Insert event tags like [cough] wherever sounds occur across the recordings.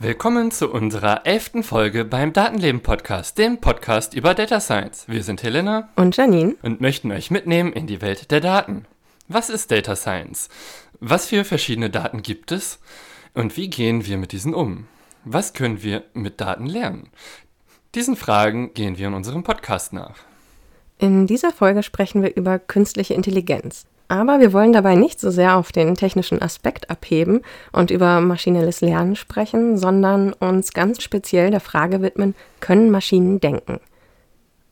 Willkommen zu unserer elften Folge beim Datenleben Podcast, dem Podcast über Data Science. Wir sind Helena und Janine und möchten euch mitnehmen in die Welt der Daten. Was ist Data Science? Was für verschiedene Daten gibt es? Und wie gehen wir mit diesen um? Was können wir mit Daten lernen? Diesen Fragen gehen wir in unserem Podcast nach. In dieser Folge sprechen wir über künstliche Intelligenz. Aber wir wollen dabei nicht so sehr auf den technischen Aspekt abheben und über maschinelles Lernen sprechen, sondern uns ganz speziell der Frage widmen, können Maschinen denken?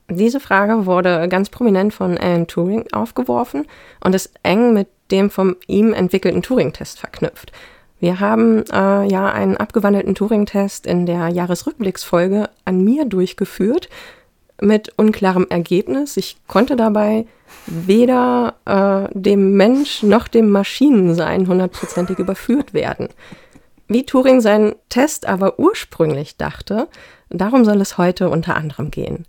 Diese Frage wurde ganz prominent von Alan Turing aufgeworfen und ist eng mit dem von ihm entwickelten Turing-Test verknüpft. Wir haben äh, ja einen abgewandelten Turing-Test in der Jahresrückblicksfolge an mir durchgeführt mit unklarem Ergebnis. Ich konnte dabei weder äh, dem Mensch noch dem Maschinensein hundertprozentig überführt werden. Wie Turing seinen Test aber ursprünglich dachte, darum soll es heute unter anderem gehen.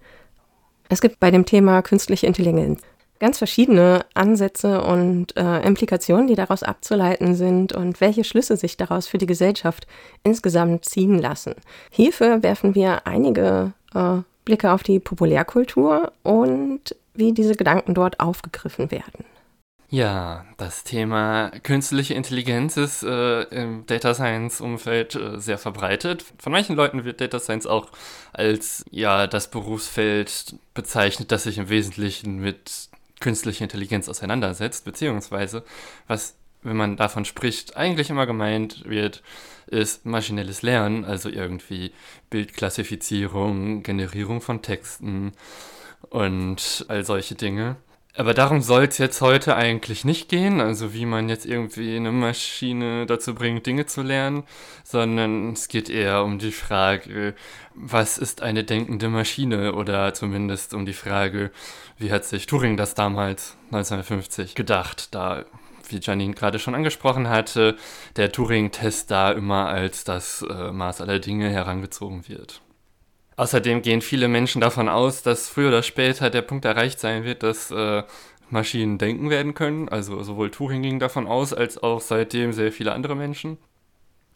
Es gibt bei dem Thema künstliche Intelligenz ganz verschiedene Ansätze und äh, Implikationen, die daraus abzuleiten sind und welche Schlüsse sich daraus für die Gesellschaft insgesamt ziehen lassen. Hierfür werfen wir einige äh, Blicke auf die Populärkultur und wie diese Gedanken dort aufgegriffen werden. Ja, das Thema künstliche Intelligenz ist äh, im Data Science Umfeld äh, sehr verbreitet. Von manchen Leuten wird Data Science auch als ja das Berufsfeld bezeichnet, das sich im Wesentlichen mit künstlicher Intelligenz auseinandersetzt, beziehungsweise was, wenn man davon spricht, eigentlich immer gemeint wird, ist maschinelles Lernen, also irgendwie Bildklassifizierung, Generierung von Texten und all solche Dinge. Aber darum soll es jetzt heute eigentlich nicht gehen, also wie man jetzt irgendwie eine Maschine dazu bringt, Dinge zu lernen, sondern es geht eher um die Frage, was ist eine denkende Maschine oder zumindest um die Frage, wie hat sich Turing das damals 1950 gedacht, da wie Janine gerade schon angesprochen hatte, der Turing-Test da immer als das äh, Maß aller Dinge herangezogen wird. Außerdem gehen viele Menschen davon aus, dass früher oder später der Punkt erreicht sein wird, dass äh, Maschinen denken werden können. Also sowohl Turing ging davon aus, als auch seitdem sehr viele andere Menschen.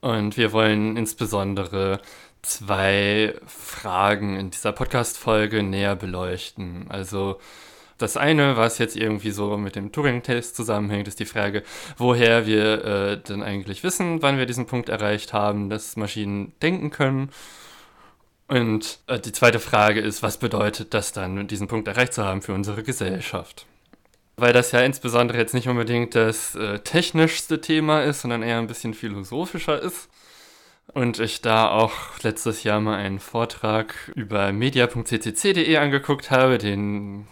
Und wir wollen insbesondere zwei Fragen in dieser Podcast-Folge näher beleuchten. Also das eine, was jetzt irgendwie so mit dem Turing-Test zusammenhängt, ist die Frage, woher wir äh, denn eigentlich wissen, wann wir diesen Punkt erreicht haben, dass Maschinen denken können. Und äh, die zweite Frage ist, was bedeutet das dann, diesen Punkt erreicht zu haben für unsere Gesellschaft? Weil das ja insbesondere jetzt nicht unbedingt das äh, technischste Thema ist, sondern eher ein bisschen philosophischer ist. Und ich da auch letztes Jahr mal einen Vortrag über media.ccc.de angeguckt habe, den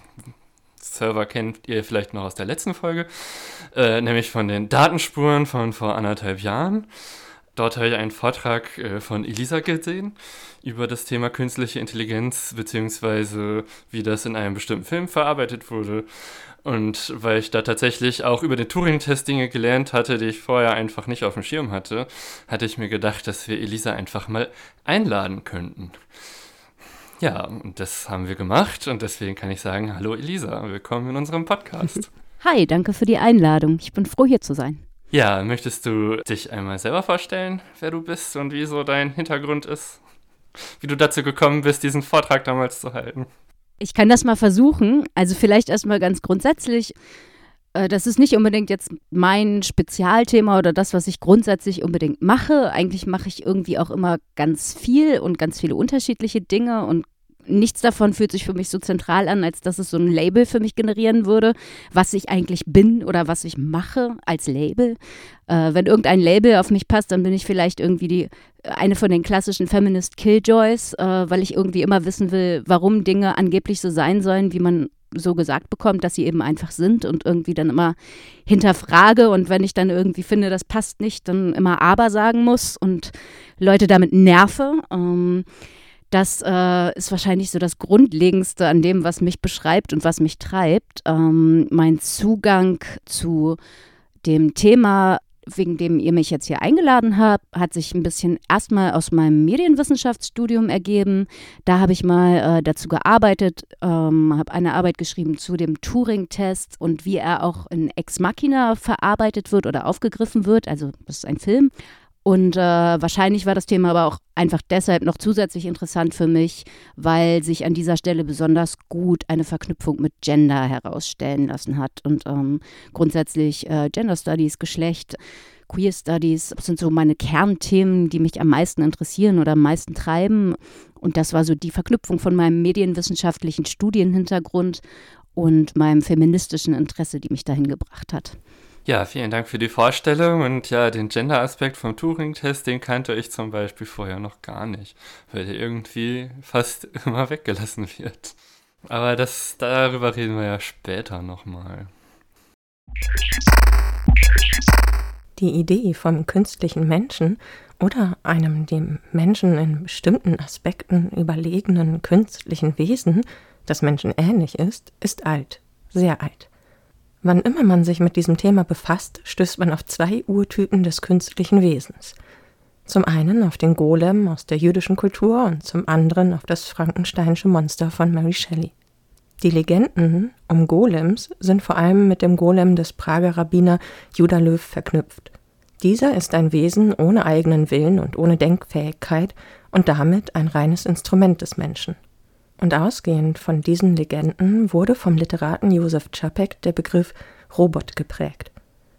Server kennt ihr vielleicht noch aus der letzten Folge, äh, nämlich von den Datenspuren von vor anderthalb Jahren. Dort habe ich einen Vortrag äh, von Elisa gesehen über das Thema künstliche Intelligenz, beziehungsweise wie das in einem bestimmten Film verarbeitet wurde. Und weil ich da tatsächlich auch über den Turing-Test Dinge gelernt hatte, die ich vorher einfach nicht auf dem Schirm hatte, hatte ich mir gedacht, dass wir Elisa einfach mal einladen könnten. Ja, und das haben wir gemacht und deswegen kann ich sagen, hallo Elisa, willkommen in unserem Podcast. [laughs] Hi, danke für die Einladung. Ich bin froh hier zu sein. Ja, möchtest du dich einmal selber vorstellen, wer du bist und wie so dein Hintergrund ist? Wie du dazu gekommen bist, diesen Vortrag damals zu halten? Ich kann das mal versuchen. Also vielleicht erstmal ganz grundsätzlich. Äh, das ist nicht unbedingt jetzt mein Spezialthema oder das, was ich grundsätzlich unbedingt mache. Eigentlich mache ich irgendwie auch immer ganz viel und ganz viele unterschiedliche Dinge und nichts davon fühlt sich für mich so zentral an, als dass es so ein Label für mich generieren würde, was ich eigentlich bin oder was ich mache als Label. Äh, wenn irgendein Label auf mich passt, dann bin ich vielleicht irgendwie die eine von den klassischen Feminist Killjoys, äh, weil ich irgendwie immer wissen will, warum Dinge angeblich so sein sollen, wie man so gesagt bekommt, dass sie eben einfach sind und irgendwie dann immer hinterfrage und wenn ich dann irgendwie finde, das passt nicht, dann immer aber sagen muss und Leute damit nerve. Ähm, das äh, ist wahrscheinlich so das Grundlegendste an dem, was mich beschreibt und was mich treibt. Ähm, mein Zugang zu dem Thema wegen dem ihr mich jetzt hier eingeladen habt, hat sich ein bisschen erstmal aus meinem Medienwissenschaftsstudium ergeben. Da habe ich mal äh, dazu gearbeitet, ähm, habe eine Arbeit geschrieben zu dem Turing-Test und wie er auch in Ex Machina verarbeitet wird oder aufgegriffen wird. Also das ist ein Film. Und äh, wahrscheinlich war das Thema aber auch einfach deshalb noch zusätzlich interessant für mich, weil sich an dieser Stelle besonders gut eine Verknüpfung mit Gender herausstellen lassen hat. Und ähm, grundsätzlich äh, Gender Studies, Geschlecht, Queer Studies sind so meine Kernthemen, die mich am meisten interessieren oder am meisten treiben. Und das war so die Verknüpfung von meinem medienwissenschaftlichen Studienhintergrund und meinem feministischen Interesse, die mich dahin gebracht hat. Ja, vielen Dank für die Vorstellung und ja, den Gender-Aspekt vom Turing-Test, den kannte ich zum Beispiel vorher noch gar nicht, weil der irgendwie fast [laughs] immer weggelassen wird. Aber das, darüber reden wir ja später nochmal. Die Idee vom künstlichen Menschen oder einem dem Menschen in bestimmten Aspekten überlegenen künstlichen Wesen, das Menschen ähnlich ist, ist alt, sehr alt. Wann immer man sich mit diesem Thema befasst, stößt man auf zwei Urtypen des künstlichen Wesens. Zum einen auf den Golem aus der jüdischen Kultur und zum anderen auf das frankensteinische Monster von Mary Shelley. Die Legenden um Golems sind vor allem mit dem Golem des Prager Rabbiner Judah Löw verknüpft. Dieser ist ein Wesen ohne eigenen Willen und ohne Denkfähigkeit und damit ein reines Instrument des Menschen. Und ausgehend von diesen Legenden wurde vom Literaten Josef Čapek der Begriff Robot geprägt,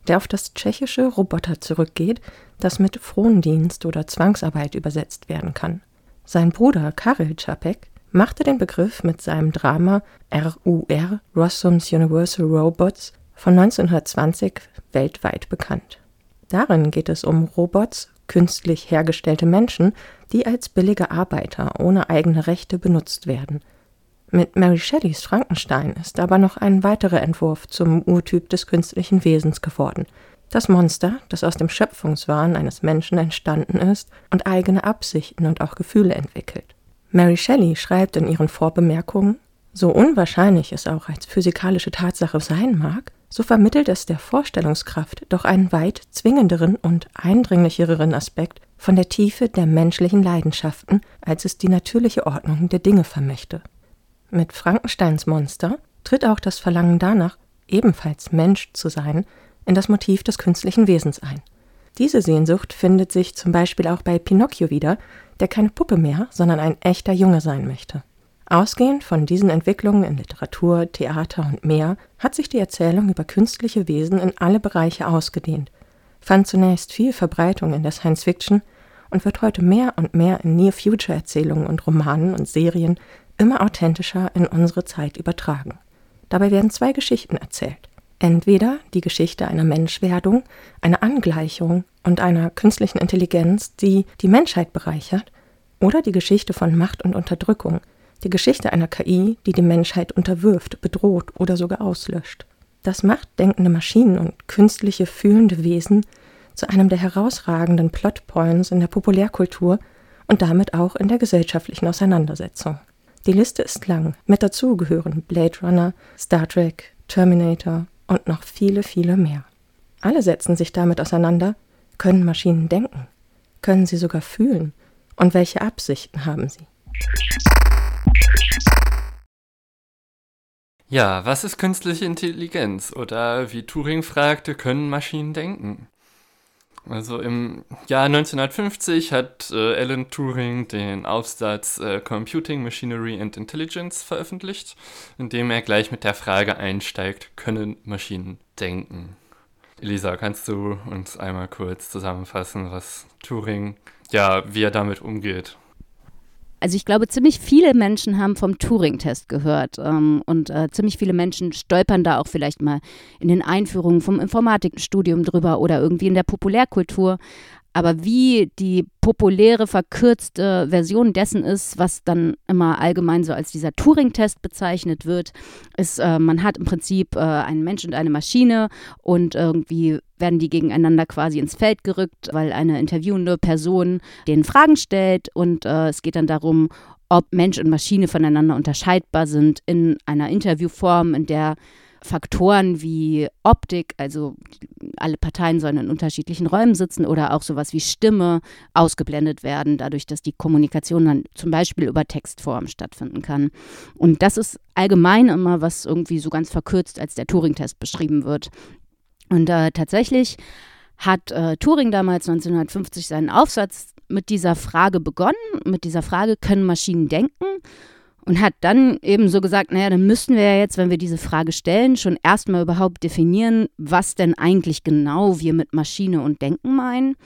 der auf das tschechische Roboter zurückgeht, das mit Frondienst oder Zwangsarbeit übersetzt werden kann. Sein Bruder Karel Čapek machte den Begriff mit seinem Drama RUR Rossums Universal Robots von 1920 weltweit bekannt. Darin geht es um Robots, künstlich hergestellte Menschen, die als billige Arbeiter ohne eigene Rechte benutzt werden. Mit Mary Shelleys Frankenstein ist aber noch ein weiterer Entwurf zum Urtyp des künstlichen Wesens geworden. Das Monster, das aus dem Schöpfungswahn eines Menschen entstanden ist und eigene Absichten und auch Gefühle entwickelt. Mary Shelley schreibt in ihren Vorbemerkungen, so unwahrscheinlich es auch als physikalische Tatsache sein mag, so vermittelt es der Vorstellungskraft doch einen weit zwingenderen und eindringlicheren Aspekt von der Tiefe der menschlichen Leidenschaften, als es die natürliche Ordnung der Dinge vermöchte. Mit Frankensteins Monster tritt auch das Verlangen danach, ebenfalls Mensch zu sein, in das Motiv des künstlichen Wesens ein. Diese Sehnsucht findet sich zum Beispiel auch bei Pinocchio wieder, der keine Puppe mehr, sondern ein echter Junge sein möchte. Ausgehend von diesen Entwicklungen in Literatur, Theater und mehr hat sich die Erzählung über künstliche Wesen in alle Bereiche ausgedehnt, fand zunächst viel Verbreitung in der Science Fiction und wird heute mehr und mehr in Near-Future-Erzählungen und Romanen und Serien immer authentischer in unsere Zeit übertragen. Dabei werden zwei Geschichten erzählt. Entweder die Geschichte einer Menschwerdung, einer Angleichung und einer künstlichen Intelligenz, die die Menschheit bereichert, oder die Geschichte von Macht und Unterdrückung – die Geschichte einer KI, die die Menschheit unterwirft, bedroht oder sogar auslöscht. Das macht denkende Maschinen und künstliche fühlende Wesen zu einem der herausragenden Plotpoints in der Populärkultur und damit auch in der gesellschaftlichen Auseinandersetzung. Die Liste ist lang. Mit dazu gehören Blade Runner, Star Trek, Terminator und noch viele, viele mehr. Alle setzen sich damit auseinander, können Maschinen denken, können sie sogar fühlen und welche Absichten haben sie. Ja, was ist künstliche Intelligenz? Oder wie Turing fragte, können Maschinen denken? Also im Jahr 1950 hat äh, Alan Turing den Aufsatz äh, Computing, Machinery and Intelligence veröffentlicht, in dem er gleich mit der Frage einsteigt, können Maschinen denken? Elisa, kannst du uns einmal kurz zusammenfassen, was Turing, ja, wie er damit umgeht? Also ich glaube, ziemlich viele Menschen haben vom Turing-Test gehört ähm, und äh, ziemlich viele Menschen stolpern da auch vielleicht mal in den Einführungen vom Informatikstudium drüber oder irgendwie in der Populärkultur. Aber wie die populäre, verkürzte Version dessen ist, was dann immer allgemein so als dieser Turing-Test bezeichnet wird, ist, äh, man hat im Prinzip äh, einen Mensch und eine Maschine und irgendwie werden die gegeneinander quasi ins Feld gerückt, weil eine interviewende Person denen Fragen stellt und äh, es geht dann darum, ob Mensch und Maschine voneinander unterscheidbar sind in einer Interviewform, in der Faktoren wie Optik, also alle Parteien sollen in unterschiedlichen Räumen sitzen oder auch sowas wie Stimme ausgeblendet werden, dadurch, dass die Kommunikation dann zum Beispiel über Textform stattfinden kann. Und das ist allgemein immer, was irgendwie so ganz verkürzt als der Turing-Test beschrieben wird. Und äh, tatsächlich hat äh, Turing damals 1950 seinen Aufsatz mit dieser Frage begonnen, mit dieser Frage, können Maschinen denken? Und hat dann eben so gesagt, naja, dann müssten wir ja jetzt, wenn wir diese Frage stellen, schon erstmal überhaupt definieren, was denn eigentlich genau wir mit Maschine und Denken meinen.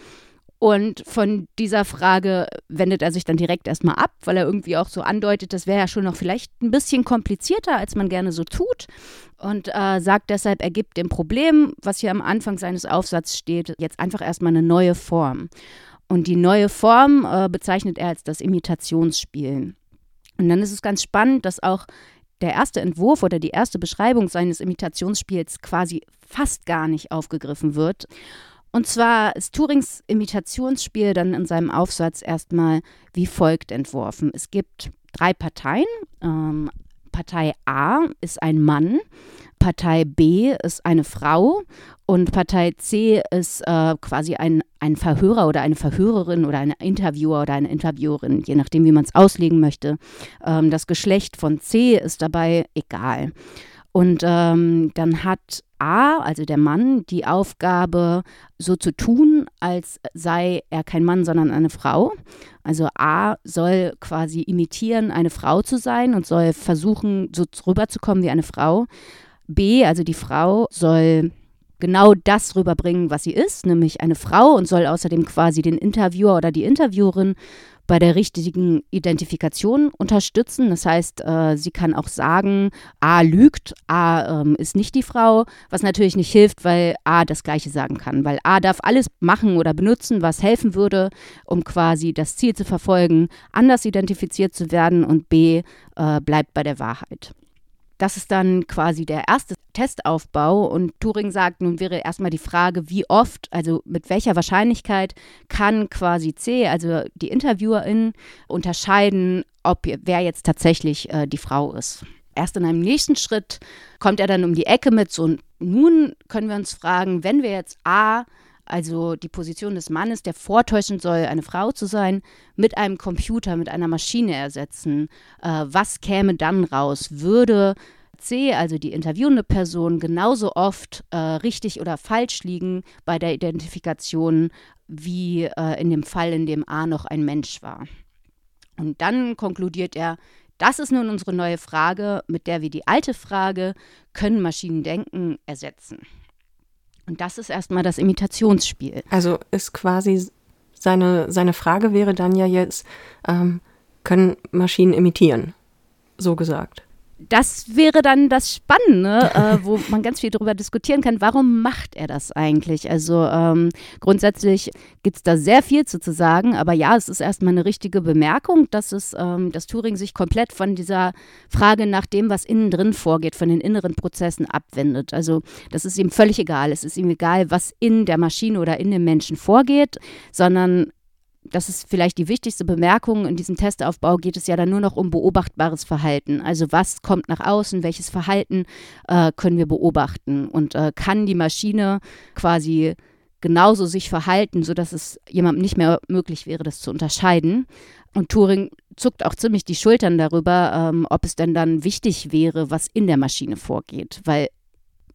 Und von dieser Frage wendet er sich dann direkt erstmal ab, weil er irgendwie auch so andeutet, das wäre ja schon noch vielleicht ein bisschen komplizierter, als man gerne so tut. Und äh, sagt deshalb, er gibt dem Problem, was hier am Anfang seines Aufsatzes steht, jetzt einfach erstmal eine neue Form. Und die neue Form äh, bezeichnet er als das Imitationsspiel. Und dann ist es ganz spannend, dass auch der erste Entwurf oder die erste Beschreibung seines Imitationsspiels quasi fast gar nicht aufgegriffen wird. Und zwar ist Turings Imitationsspiel dann in seinem Aufsatz erstmal wie folgt entworfen. Es gibt drei Parteien. Ähm, Partei A ist ein Mann, Partei B ist eine Frau und Partei C ist äh, quasi ein, ein Verhörer oder eine Verhörerin oder ein Interviewer oder eine Interviewerin, je nachdem, wie man es auslegen möchte. Ähm, das Geschlecht von C ist dabei egal. Und ähm, dann hat A, also der Mann, die Aufgabe, so zu tun, als sei er kein Mann, sondern eine Frau. Also A soll quasi imitieren, eine Frau zu sein und soll versuchen, so rüberzukommen wie eine Frau. B, also die Frau, soll genau das rüberbringen, was sie ist, nämlich eine Frau und soll außerdem quasi den Interviewer oder die Interviewerin bei der richtigen Identifikation unterstützen. Das heißt, äh, sie kann auch sagen, A lügt, A ähm, ist nicht die Frau, was natürlich nicht hilft, weil A das Gleiche sagen kann. Weil A darf alles machen oder benutzen, was helfen würde, um quasi das Ziel zu verfolgen, anders identifiziert zu werden und B äh, bleibt bei der Wahrheit. Das ist dann quasi der erste Testaufbau und Turing sagt, nun wäre erstmal die Frage, wie oft, also mit welcher Wahrscheinlichkeit kann quasi C, also die Interviewerin, unterscheiden, ob wer jetzt tatsächlich äh, die Frau ist. Erst in einem nächsten Schritt kommt er dann um die Ecke mit so, nun können wir uns fragen, wenn wir jetzt A also die Position des Mannes, der vortäuschen soll, eine Frau zu sein, mit einem Computer, mit einer Maschine ersetzen. Äh, was käme dann raus? Würde C, also die interviewende Person, genauso oft äh, richtig oder falsch liegen bei der Identifikation, wie äh, in dem Fall, in dem A noch ein Mensch war. Und dann konkludiert er, das ist nun unsere neue Frage, mit der wir die alte Frage, können Maschinen denken, ersetzen. Und das ist erstmal das Imitationsspiel. Also ist quasi seine, seine Frage wäre dann ja jetzt, ähm, können Maschinen imitieren? So gesagt das wäre dann das Spannende, äh, [laughs] wo man ganz viel darüber diskutieren kann, warum macht er das eigentlich? Also ähm, grundsätzlich gibt es da sehr viel zu, zu sagen, aber ja, es ist erstmal eine richtige Bemerkung, dass es, ähm, dass Turing sich komplett von dieser Frage nach dem, was innen drin vorgeht, von den inneren Prozessen abwendet. Also das ist ihm völlig egal. Es ist ihm egal, was in der Maschine oder in dem Menschen vorgeht, sondern das ist vielleicht die wichtigste Bemerkung, in diesem Testaufbau geht es ja dann nur noch um beobachtbares Verhalten. Also was kommt nach außen, welches Verhalten äh, können wir beobachten und äh, kann die Maschine quasi genauso sich verhalten, sodass es jemandem nicht mehr möglich wäre, das zu unterscheiden. Und Turing zuckt auch ziemlich die Schultern darüber, ähm, ob es denn dann wichtig wäre, was in der Maschine vorgeht, weil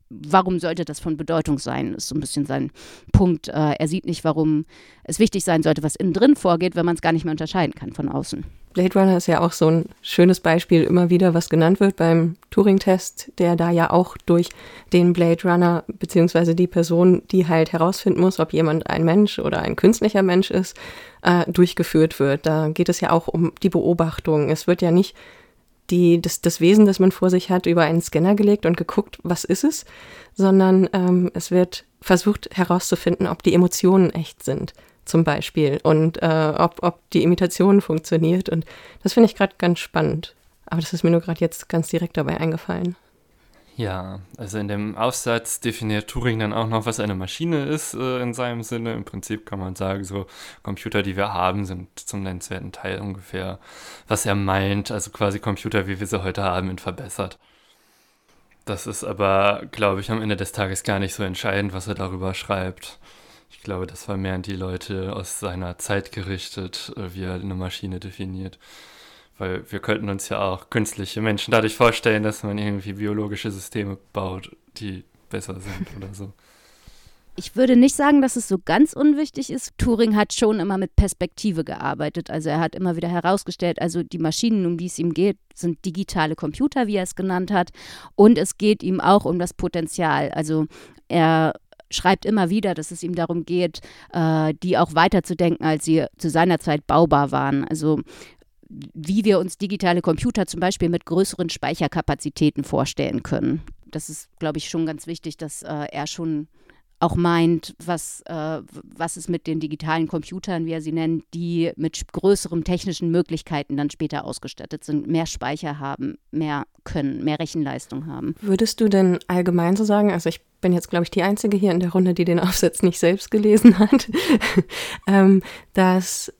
warum sollte das von Bedeutung sein, ist so ein bisschen sein Punkt. Äh, er sieht nicht, warum es wichtig sein sollte, was innen drin vorgeht, wenn man es gar nicht mehr unterscheiden kann von außen. Blade Runner ist ja auch so ein schönes Beispiel immer wieder, was genannt wird beim Turing-Test, der da ja auch durch den Blade Runner beziehungsweise die Person, die halt herausfinden muss, ob jemand ein Mensch oder ein künstlicher Mensch ist, äh, durchgeführt wird. Da geht es ja auch um die Beobachtung. Es wird ja nicht die, das, das Wesen, das man vor sich hat, über einen Scanner gelegt und geguckt, was ist es, sondern ähm, es wird versucht herauszufinden, ob die Emotionen echt sind, zum Beispiel, und äh, ob, ob die Imitation funktioniert. Und das finde ich gerade ganz spannend. Aber das ist mir nur gerade jetzt ganz direkt dabei eingefallen. Ja, also in dem Aufsatz definiert Turing dann auch noch, was eine Maschine ist äh, in seinem Sinne. Im Prinzip kann man sagen, so Computer, die wir haben, sind zum nennenswerten Teil ungefähr, was er meint. Also quasi Computer, wie wir sie heute haben, in verbessert. Das ist aber, glaube ich, am Ende des Tages gar nicht so entscheidend, was er darüber schreibt. Ich glaube, das war mehr an die Leute aus seiner Zeit gerichtet, äh, wie er eine Maschine definiert. Weil wir könnten uns ja auch künstliche Menschen dadurch vorstellen, dass man irgendwie biologische Systeme baut, die besser sind oder so. [laughs] Ich würde nicht sagen, dass es so ganz unwichtig ist. Turing hat schon immer mit Perspektive gearbeitet. Also er hat immer wieder herausgestellt, also die Maschinen, um die es ihm geht, sind digitale Computer, wie er es genannt hat. Und es geht ihm auch um das Potenzial. Also er schreibt immer wieder, dass es ihm darum geht, äh, die auch weiterzudenken, als sie zu seiner Zeit baubar waren. Also wie wir uns digitale Computer zum Beispiel mit größeren Speicherkapazitäten vorstellen können. Das ist, glaube ich, schon ganz wichtig, dass äh, er schon auch meint, was, äh, was es mit den digitalen Computern, wie er sie nennt, die mit größeren technischen Möglichkeiten dann später ausgestattet sind, mehr Speicher haben, mehr können, mehr Rechenleistung haben. Würdest du denn allgemein so sagen, also ich bin jetzt, glaube ich, die Einzige hier in der Runde, die den Aufsatz nicht selbst gelesen hat, [laughs] ähm, dass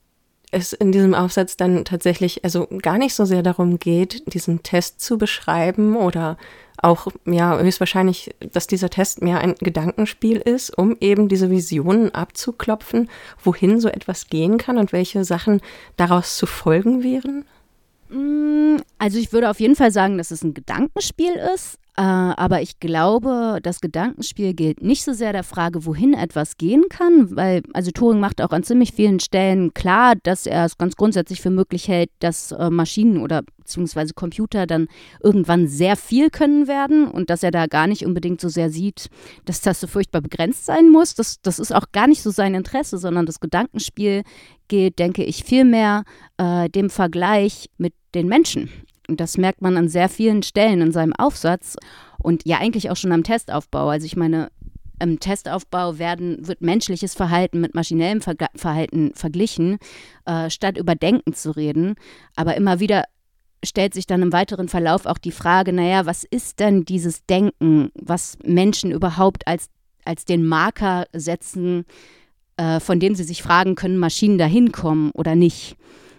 es in diesem Aufsatz dann tatsächlich also gar nicht so sehr darum geht, diesen Test zu beschreiben oder auch ja höchstwahrscheinlich, dass dieser Test mehr ein Gedankenspiel ist, um eben diese Visionen abzuklopfen, wohin so etwas gehen kann und welche Sachen daraus zu folgen wären? Mm, also ich würde auf jeden Fall sagen, dass es ein Gedankenspiel ist, aber ich glaube, das Gedankenspiel gilt nicht so sehr der Frage, wohin etwas gehen kann, weil also Turing macht auch an ziemlich vielen Stellen klar, dass er es ganz grundsätzlich für möglich hält, dass äh, Maschinen oder beziehungsweise Computer dann irgendwann sehr viel können werden und dass er da gar nicht unbedingt so sehr sieht, dass das so furchtbar begrenzt sein muss. Das, das ist auch gar nicht so sein Interesse, sondern das Gedankenspiel geht, denke ich, vielmehr äh, dem Vergleich mit den Menschen. Und das merkt man an sehr vielen Stellen in seinem Aufsatz und ja eigentlich auch schon am Testaufbau. Also ich meine, im Testaufbau werden, wird menschliches Verhalten mit maschinellem Ver Verhalten verglichen, äh, statt über Denken zu reden. Aber immer wieder stellt sich dann im weiteren Verlauf auch die Frage, naja, was ist denn dieses Denken, was Menschen überhaupt als, als den Marker setzen, äh, von dem sie sich fragen, können Maschinen da hinkommen oder nicht?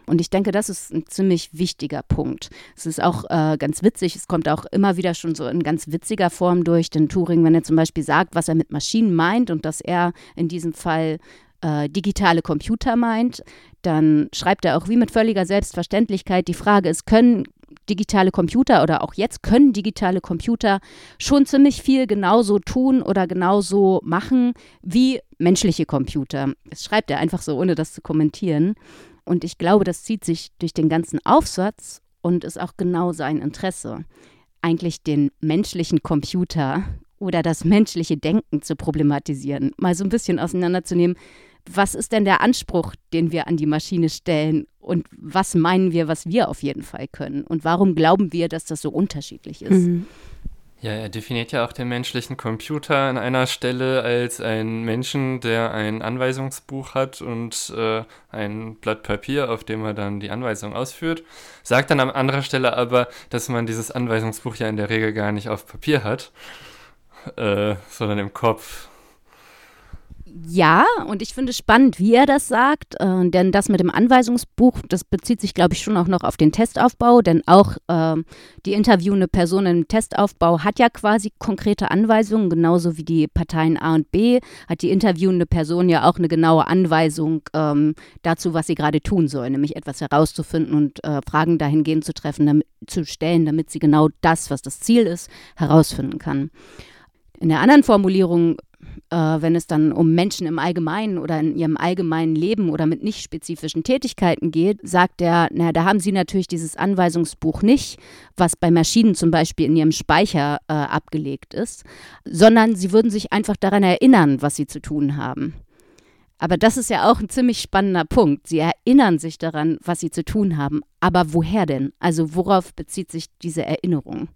Und ich denke, das ist ein ziemlich wichtiger Punkt. Es ist auch äh, ganz witzig, es kommt auch immer wieder schon so in ganz witziger Form durch, denn Turing, wenn er zum Beispiel sagt, was er mit Maschinen meint und dass er in diesem Fall äh, digitale Computer meint, dann schreibt er auch wie mit völliger Selbstverständlichkeit, die Frage ist, können digitale Computer oder auch jetzt können digitale Computer schon ziemlich viel genauso tun oder genauso machen wie menschliche Computer. Das schreibt er einfach so, ohne das zu kommentieren. Und ich glaube, das zieht sich durch den ganzen Aufsatz und ist auch genau sein Interesse, eigentlich den menschlichen Computer oder das menschliche Denken zu problematisieren, mal so ein bisschen auseinanderzunehmen. Was ist denn der Anspruch, den wir an die Maschine stellen und was meinen wir, was wir auf jeden Fall können und warum glauben wir, dass das so unterschiedlich ist? Mhm. Ja, er definiert ja auch den menschlichen Computer an einer Stelle als einen Menschen, der ein Anweisungsbuch hat und äh, ein Blatt Papier, auf dem er dann die Anweisung ausführt. Sagt dann an anderer Stelle aber, dass man dieses Anweisungsbuch ja in der Regel gar nicht auf Papier hat, äh, sondern im Kopf ja, und ich finde es spannend, wie er das sagt, äh, denn das mit dem Anweisungsbuch, das bezieht sich, glaube ich, schon auch noch auf den Testaufbau, denn auch äh, die interviewende Person im Testaufbau hat ja quasi konkrete Anweisungen, genauso wie die Parteien A und B, hat die interviewende Person ja auch eine genaue Anweisung ähm, dazu, was sie gerade tun soll, nämlich etwas herauszufinden und äh, Fragen dahingehend zu treffen, damit, zu stellen, damit sie genau das, was das Ziel ist, herausfinden kann. In der anderen Formulierung äh, wenn es dann um Menschen im Allgemeinen oder in ihrem allgemeinen Leben oder mit nicht spezifischen Tätigkeiten geht, sagt er, na, da haben sie natürlich dieses Anweisungsbuch nicht, was bei Maschinen zum Beispiel in ihrem Speicher äh, abgelegt ist, sondern sie würden sich einfach daran erinnern, was sie zu tun haben. Aber das ist ja auch ein ziemlich spannender Punkt. Sie erinnern sich daran, was sie zu tun haben. Aber woher denn? Also worauf bezieht sich diese Erinnerung?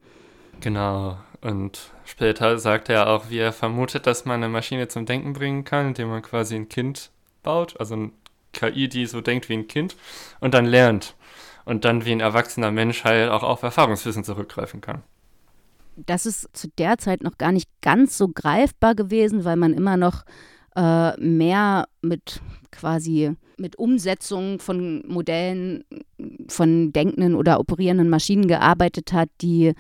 Genau. Und später sagt er auch, wie er vermutet, dass man eine Maschine zum Denken bringen kann, indem man quasi ein Kind baut, also ein KI, die so denkt wie ein Kind und dann lernt und dann wie ein erwachsener Mensch halt auch auf Erfahrungswissen zurückgreifen kann. Das ist zu der Zeit noch gar nicht ganz so greifbar gewesen, weil man immer noch äh, mehr mit quasi mit Umsetzung von Modellen von denkenden oder operierenden Maschinen gearbeitet hat, die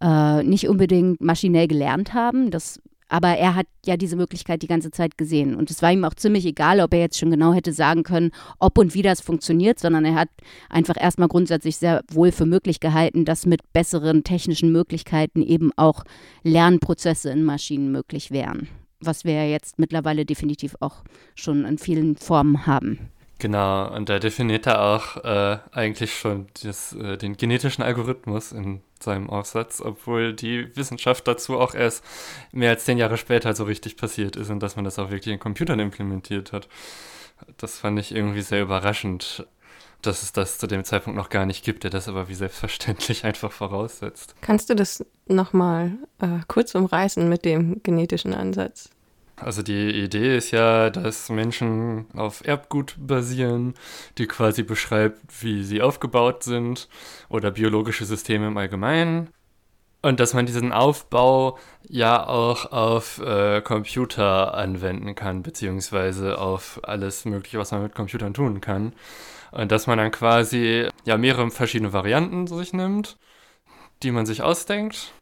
äh, nicht unbedingt maschinell gelernt haben. Das aber er hat ja diese Möglichkeit die ganze Zeit gesehen. Und es war ihm auch ziemlich egal, ob er jetzt schon genau hätte sagen können, ob und wie das funktioniert, sondern er hat einfach erstmal grundsätzlich sehr wohl für möglich gehalten, dass mit besseren technischen Möglichkeiten eben auch Lernprozesse in Maschinen möglich wären. Was wir jetzt mittlerweile definitiv auch schon in vielen Formen haben. Genau, und da definiert er auch äh, eigentlich schon das, äh, den genetischen Algorithmus in seinem Aufsatz, obwohl die Wissenschaft dazu auch erst mehr als zehn Jahre später so richtig passiert ist und dass man das auch wirklich in Computern implementiert hat. Das fand ich irgendwie sehr überraschend, dass es das zu dem Zeitpunkt noch gar nicht gibt, der das aber wie selbstverständlich [laughs] einfach voraussetzt. Kannst du das nochmal äh, kurz umreißen mit dem genetischen Ansatz? Also die Idee ist ja, dass Menschen auf Erbgut basieren, die quasi beschreibt, wie sie aufgebaut sind oder biologische Systeme im Allgemeinen. Und dass man diesen Aufbau ja auch auf äh, Computer anwenden kann, beziehungsweise auf alles Mögliche, was man mit Computern tun kann. Und dass man dann quasi ja mehrere verschiedene Varianten sich nimmt, die man sich ausdenkt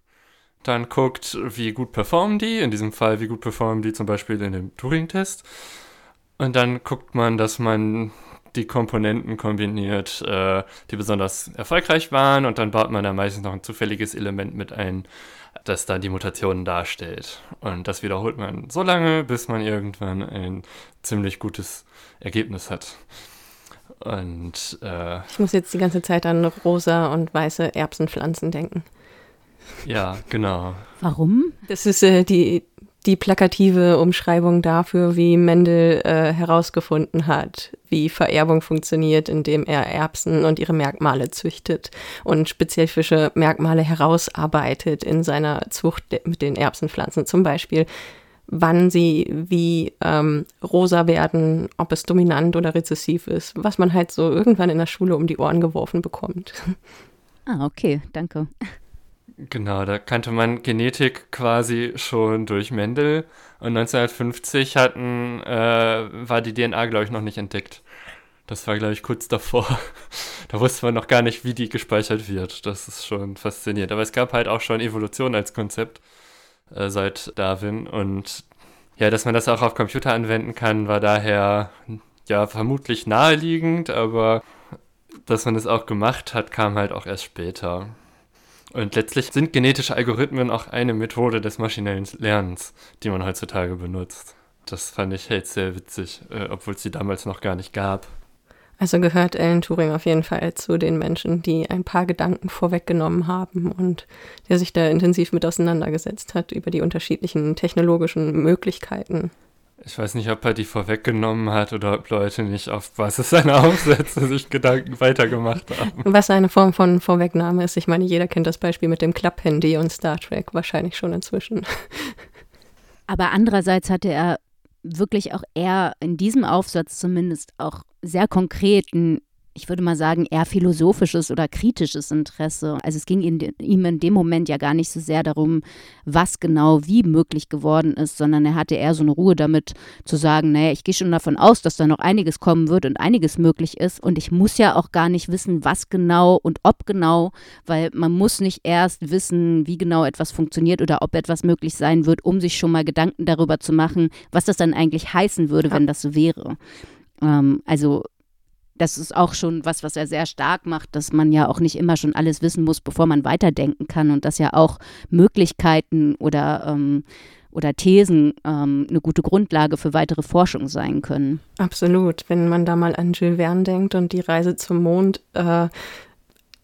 dann guckt, wie gut performen die, in diesem Fall, wie gut performen die zum Beispiel in dem Turing-Test. Und dann guckt man, dass man die Komponenten kombiniert, äh, die besonders erfolgreich waren und dann baut man da meistens noch ein zufälliges Element mit ein, das dann die Mutationen darstellt. Und das wiederholt man so lange, bis man irgendwann ein ziemlich gutes Ergebnis hat. Und äh, ich muss jetzt die ganze Zeit an rosa und weiße Erbsenpflanzen denken. Ja, genau. Warum? Das ist äh, die, die plakative Umschreibung dafür, wie Mendel äh, herausgefunden hat, wie Vererbung funktioniert, indem er Erbsen und ihre Merkmale züchtet und spezifische Merkmale herausarbeitet in seiner Zucht mit den Erbsenpflanzen. Zum Beispiel, wann sie wie ähm, rosa werden, ob es dominant oder rezessiv ist, was man halt so irgendwann in der Schule um die Ohren geworfen bekommt. Ah, okay, danke. Genau, da kannte man Genetik quasi schon durch Mendel. Und 1950 hatten, äh, war die DNA, glaube ich, noch nicht entdeckt. Das war, glaube ich, kurz davor. [laughs] da wusste man noch gar nicht, wie die gespeichert wird. Das ist schon faszinierend. Aber es gab halt auch schon Evolution als Konzept äh, seit Darwin. Und ja, dass man das auch auf Computer anwenden kann, war daher ja vermutlich naheliegend. Aber dass man es auch gemacht hat, kam halt auch erst später. Und letztlich sind genetische Algorithmen auch eine Methode des maschinellen Lernens, die man heutzutage benutzt. Das fand ich jetzt sehr witzig, äh, obwohl es sie damals noch gar nicht gab. Also gehört Alan Turing auf jeden Fall zu den Menschen, die ein paar Gedanken vorweggenommen haben und der sich da intensiv mit auseinandergesetzt hat über die unterschiedlichen technologischen Möglichkeiten. Ich weiß nicht, ob er die vorweggenommen hat oder ob Leute nicht auf Basis seiner Aufsätze sich Gedanken weitergemacht haben. Was eine Form von Vorwegnahme ist. Ich meine, jeder kennt das Beispiel mit dem Klapphandy und Star Trek wahrscheinlich schon inzwischen. [laughs] Aber andererseits hatte er wirklich auch eher in diesem Aufsatz zumindest auch sehr konkreten ich würde mal sagen, eher philosophisches oder kritisches Interesse. Also es ging ihm in dem Moment ja gar nicht so sehr darum, was genau wie möglich geworden ist, sondern er hatte eher so eine Ruhe damit zu sagen, naja, ich gehe schon davon aus, dass da noch einiges kommen wird und einiges möglich ist und ich muss ja auch gar nicht wissen, was genau und ob genau, weil man muss nicht erst wissen, wie genau etwas funktioniert oder ob etwas möglich sein wird, um sich schon mal Gedanken darüber zu machen, was das dann eigentlich heißen würde, wenn das so wäre. Ähm, also das ist auch schon was, was er sehr stark macht, dass man ja auch nicht immer schon alles wissen muss, bevor man weiterdenken kann und dass ja auch Möglichkeiten oder, ähm, oder Thesen ähm, eine gute Grundlage für weitere Forschung sein können. Absolut. Wenn man da mal an Jules Verne denkt und die Reise zum Mond, äh,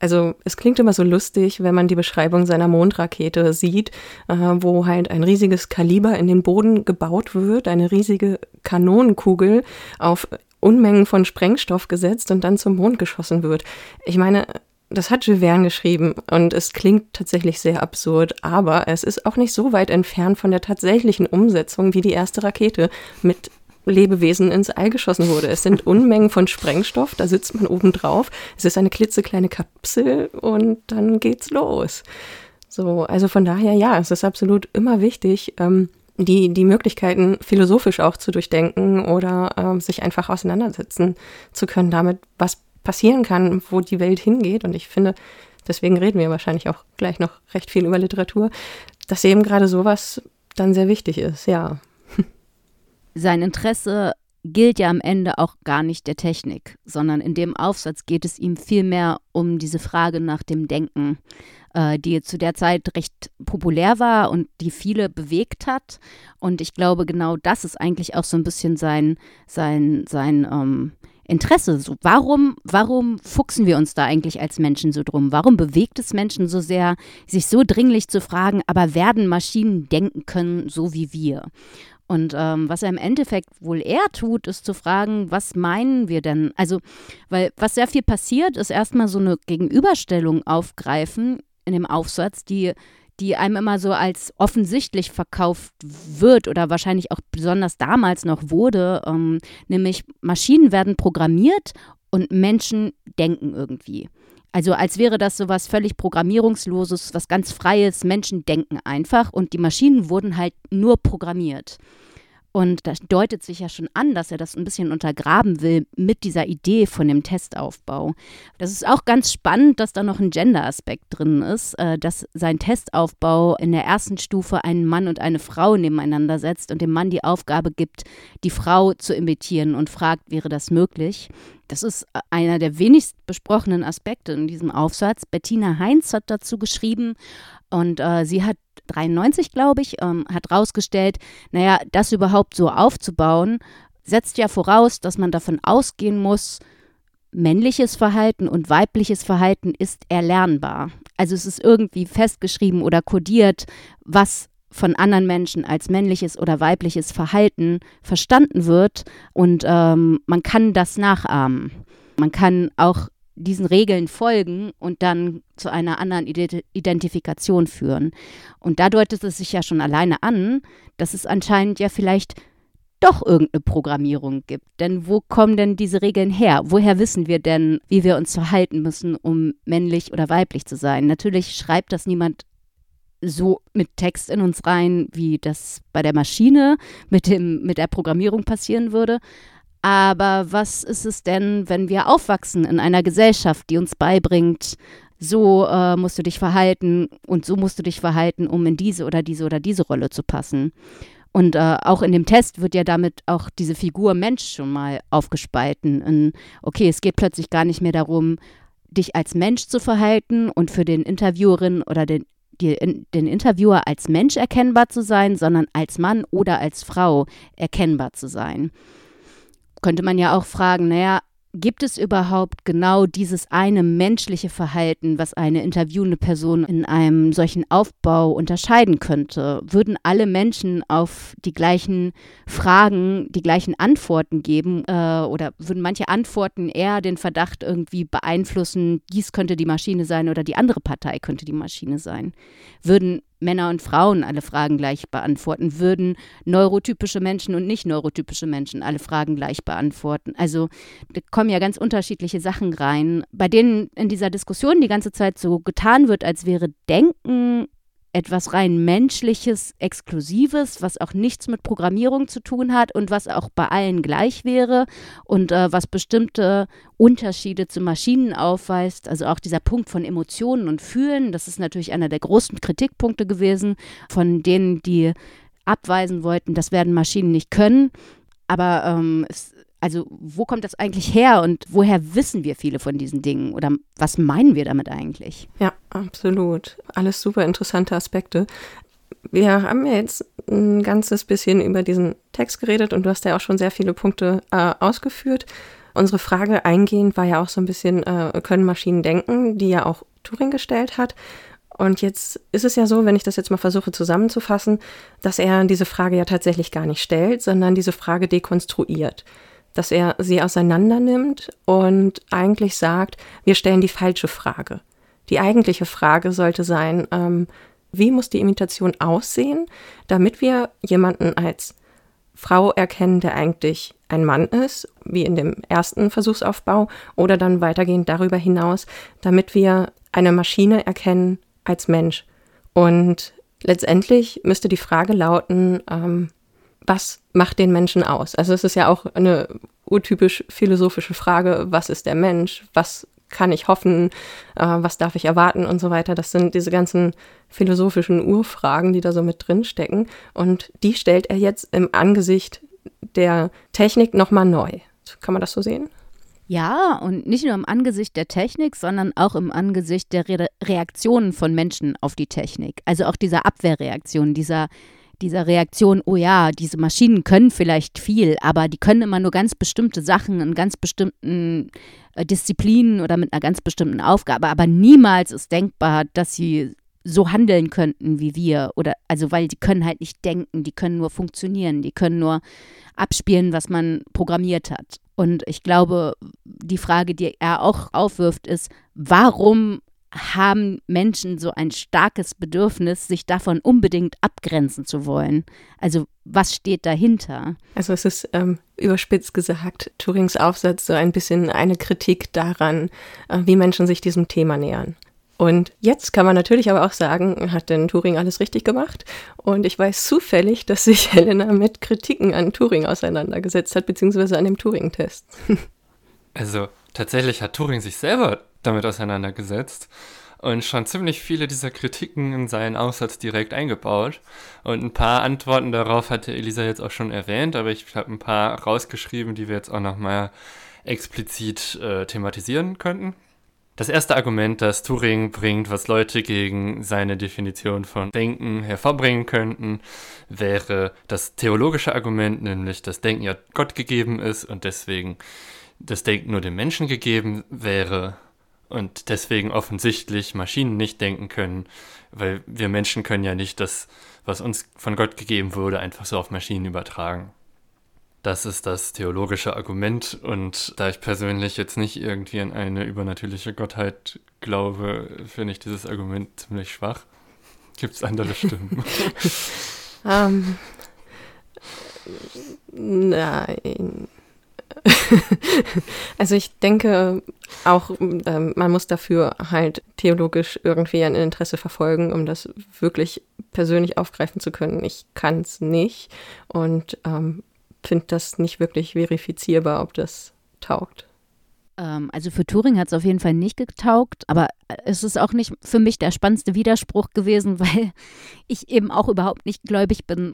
also es klingt immer so lustig, wenn man die Beschreibung seiner Mondrakete sieht, äh, wo halt ein riesiges Kaliber in den Boden gebaut wird, eine riesige Kanonenkugel auf Unmengen von Sprengstoff gesetzt und dann zum Mond geschossen wird. Ich meine, das hat Jules Verne geschrieben und es klingt tatsächlich sehr absurd, aber es ist auch nicht so weit entfernt von der tatsächlichen Umsetzung, wie die erste Rakete mit Lebewesen ins All geschossen wurde. Es sind Unmengen von Sprengstoff, da sitzt man oben drauf. Es ist eine klitzekleine Kapsel und dann geht's los. So, also von daher, ja, es ist absolut immer wichtig, ähm, die, die Möglichkeiten philosophisch auch zu durchdenken oder äh, sich einfach auseinandersetzen zu können damit, was passieren kann, wo die Welt hingeht. Und ich finde, deswegen reden wir wahrscheinlich auch gleich noch recht viel über Literatur, dass eben gerade sowas dann sehr wichtig ist, ja. Sein Interesse gilt ja am Ende auch gar nicht der Technik, sondern in dem Aufsatz geht es ihm vielmehr um diese Frage nach dem Denken, äh, die zu der Zeit recht populär war und die viele bewegt hat. Und ich glaube, genau das ist eigentlich auch so ein bisschen sein, sein, sein ähm, Interesse. So, warum, warum fuchsen wir uns da eigentlich als Menschen so drum? Warum bewegt es Menschen so sehr, sich so dringlich zu fragen, aber werden Maschinen denken können, so wie wir? Und ähm, was er im Endeffekt wohl eher tut, ist zu fragen, was meinen wir denn? Also, weil was sehr viel passiert, ist erstmal so eine Gegenüberstellung aufgreifen in dem Aufsatz, die, die einem immer so als offensichtlich verkauft wird oder wahrscheinlich auch besonders damals noch wurde, ähm, nämlich Maschinen werden programmiert und Menschen denken irgendwie. Also als wäre das so was völlig Programmierungsloses, was ganz Freies, Menschen denken einfach und die Maschinen wurden halt nur programmiert. Und das deutet sich ja schon an, dass er das ein bisschen untergraben will mit dieser Idee von dem Testaufbau. Das ist auch ganz spannend, dass da noch ein Gender-Aspekt drin ist, äh, dass sein Testaufbau in der ersten Stufe einen Mann und eine Frau nebeneinander setzt und dem Mann die Aufgabe gibt, die Frau zu imitieren und fragt, wäre das möglich? Das ist äh, einer der wenigst besprochenen Aspekte in diesem Aufsatz. Bettina Heinz hat dazu geschrieben und äh, sie hat 93, glaube ich, ähm, hat rausgestellt, naja, das überhaupt so aufzubauen, setzt ja voraus, dass man davon ausgehen muss, männliches Verhalten und weibliches Verhalten ist erlernbar. Also es ist irgendwie festgeschrieben oder kodiert, was von anderen Menschen als männliches oder weibliches Verhalten verstanden wird und ähm, man kann das nachahmen. Man kann auch diesen Regeln folgen und dann zu einer anderen Identifikation führen. Und da deutet es sich ja schon alleine an, dass es anscheinend ja vielleicht doch irgendeine Programmierung gibt. Denn wo kommen denn diese Regeln her? Woher wissen wir denn, wie wir uns verhalten müssen, um männlich oder weiblich zu sein? Natürlich schreibt das niemand so mit Text in uns rein, wie das bei der Maschine mit, dem, mit der Programmierung passieren würde. Aber was ist es denn, wenn wir aufwachsen in einer Gesellschaft, die uns beibringt, so äh, musst du dich verhalten und so musst du dich verhalten, um in diese oder diese oder diese Rolle zu passen. Und äh, auch in dem Test wird ja damit auch diese Figur Mensch schon mal aufgespalten. In, okay, es geht plötzlich gar nicht mehr darum, dich als Mensch zu verhalten und für den Interviewerin oder den, die, den Interviewer als Mensch erkennbar zu sein, sondern als Mann oder als Frau erkennbar zu sein. Könnte man ja auch fragen, naja, gibt es überhaupt genau dieses eine menschliche Verhalten, was eine interviewende Person in einem solchen Aufbau unterscheiden könnte? Würden alle Menschen auf die gleichen Fragen die gleichen Antworten geben äh, oder würden manche Antworten eher den Verdacht irgendwie beeinflussen, dies könnte die Maschine sein oder die andere Partei könnte die Maschine sein? Würden Männer und Frauen alle Fragen gleich beantworten, würden neurotypische Menschen und nicht neurotypische Menschen alle Fragen gleich beantworten. Also da kommen ja ganz unterschiedliche Sachen rein, bei denen in dieser Diskussion die ganze Zeit so getan wird, als wäre Denken etwas rein menschliches, exklusives, was auch nichts mit Programmierung zu tun hat und was auch bei allen gleich wäre und äh, was bestimmte Unterschiede zu Maschinen aufweist. Also auch dieser Punkt von Emotionen und Fühlen, das ist natürlich einer der großen Kritikpunkte gewesen, von denen die abweisen wollten, das werden Maschinen nicht können. Aber ähm, es also wo kommt das eigentlich her und woher wissen wir viele von diesen Dingen oder was meinen wir damit eigentlich? Ja, absolut. Alles super interessante Aspekte. Wir haben ja jetzt ein ganzes bisschen über diesen Text geredet und du hast ja auch schon sehr viele Punkte äh, ausgeführt. Unsere Frage eingehend war ja auch so ein bisschen, äh, können Maschinen denken, die ja auch Turing gestellt hat. Und jetzt ist es ja so, wenn ich das jetzt mal versuche zusammenzufassen, dass er diese Frage ja tatsächlich gar nicht stellt, sondern diese Frage dekonstruiert dass er sie auseinander nimmt und eigentlich sagt, wir stellen die falsche Frage. Die eigentliche Frage sollte sein, ähm, wie muss die Imitation aussehen, damit wir jemanden als Frau erkennen, der eigentlich ein Mann ist, wie in dem ersten Versuchsaufbau, oder dann weitergehend darüber hinaus, damit wir eine Maschine erkennen als Mensch. Und letztendlich müsste die Frage lauten, ähm, was macht den Menschen aus? Also es ist ja auch eine urtypisch philosophische Frage, was ist der Mensch? Was kann ich hoffen, äh, was darf ich erwarten und so weiter. Das sind diese ganzen philosophischen Urfragen, die da so mit drin stecken. Und die stellt er jetzt im Angesicht der Technik nochmal neu. Kann man das so sehen? Ja, und nicht nur im Angesicht der Technik, sondern auch im Angesicht der Re Reaktionen von Menschen auf die Technik. Also auch dieser Abwehrreaktion, dieser, dieser Reaktion, oh ja, diese Maschinen können vielleicht viel, aber die können immer nur ganz bestimmte Sachen in ganz bestimmten äh, Disziplinen oder mit einer ganz bestimmten Aufgabe. Aber niemals ist denkbar, dass sie so handeln könnten wie wir oder also weil die können halt nicht denken, die können nur funktionieren, die können nur abspielen, was man programmiert hat. Und ich glaube, die Frage, die er auch aufwirft, ist, warum haben Menschen so ein starkes Bedürfnis, sich davon unbedingt abgrenzen zu wollen? Also was steht dahinter? Also es ist ähm, überspitzt gesagt, Turings Aufsatz so ein bisschen eine Kritik daran, äh, wie Menschen sich diesem Thema nähern. Und jetzt kann man natürlich aber auch sagen, hat denn Turing alles richtig gemacht? Und ich weiß zufällig, dass sich [laughs] Helena mit Kritiken an Turing auseinandergesetzt hat, beziehungsweise an dem Turing-Test. [laughs] Also tatsächlich hat Turing sich selber damit auseinandergesetzt und schon ziemlich viele dieser Kritiken in seinen Aussatz direkt eingebaut. Und ein paar Antworten darauf hatte Elisa jetzt auch schon erwähnt, aber ich habe ein paar rausgeschrieben, die wir jetzt auch nochmal explizit äh, thematisieren könnten. Das erste Argument, das Turing bringt, was Leute gegen seine Definition von Denken hervorbringen könnten, wäre das theologische Argument, nämlich dass Denken ja Gott gegeben ist und deswegen das Denken nur dem Menschen gegeben wäre und deswegen offensichtlich Maschinen nicht denken können, weil wir Menschen können ja nicht das, was uns von Gott gegeben wurde, einfach so auf Maschinen übertragen. Das ist das theologische Argument und da ich persönlich jetzt nicht irgendwie an eine übernatürliche Gottheit glaube, finde ich dieses Argument ziemlich schwach. Gibt es andere Stimmen? um, [laughs] [laughs] ähm, nein. [laughs] also ich denke auch, ähm, man muss dafür halt theologisch irgendwie ein Interesse verfolgen, um das wirklich persönlich aufgreifen zu können. Ich kann es nicht und ähm, finde das nicht wirklich verifizierbar, ob das taugt. Ähm, also für Turing hat es auf jeden Fall nicht getaugt, aber es ist auch nicht für mich der spannendste Widerspruch gewesen, [laughs] weil ich eben auch überhaupt nicht gläubig bin.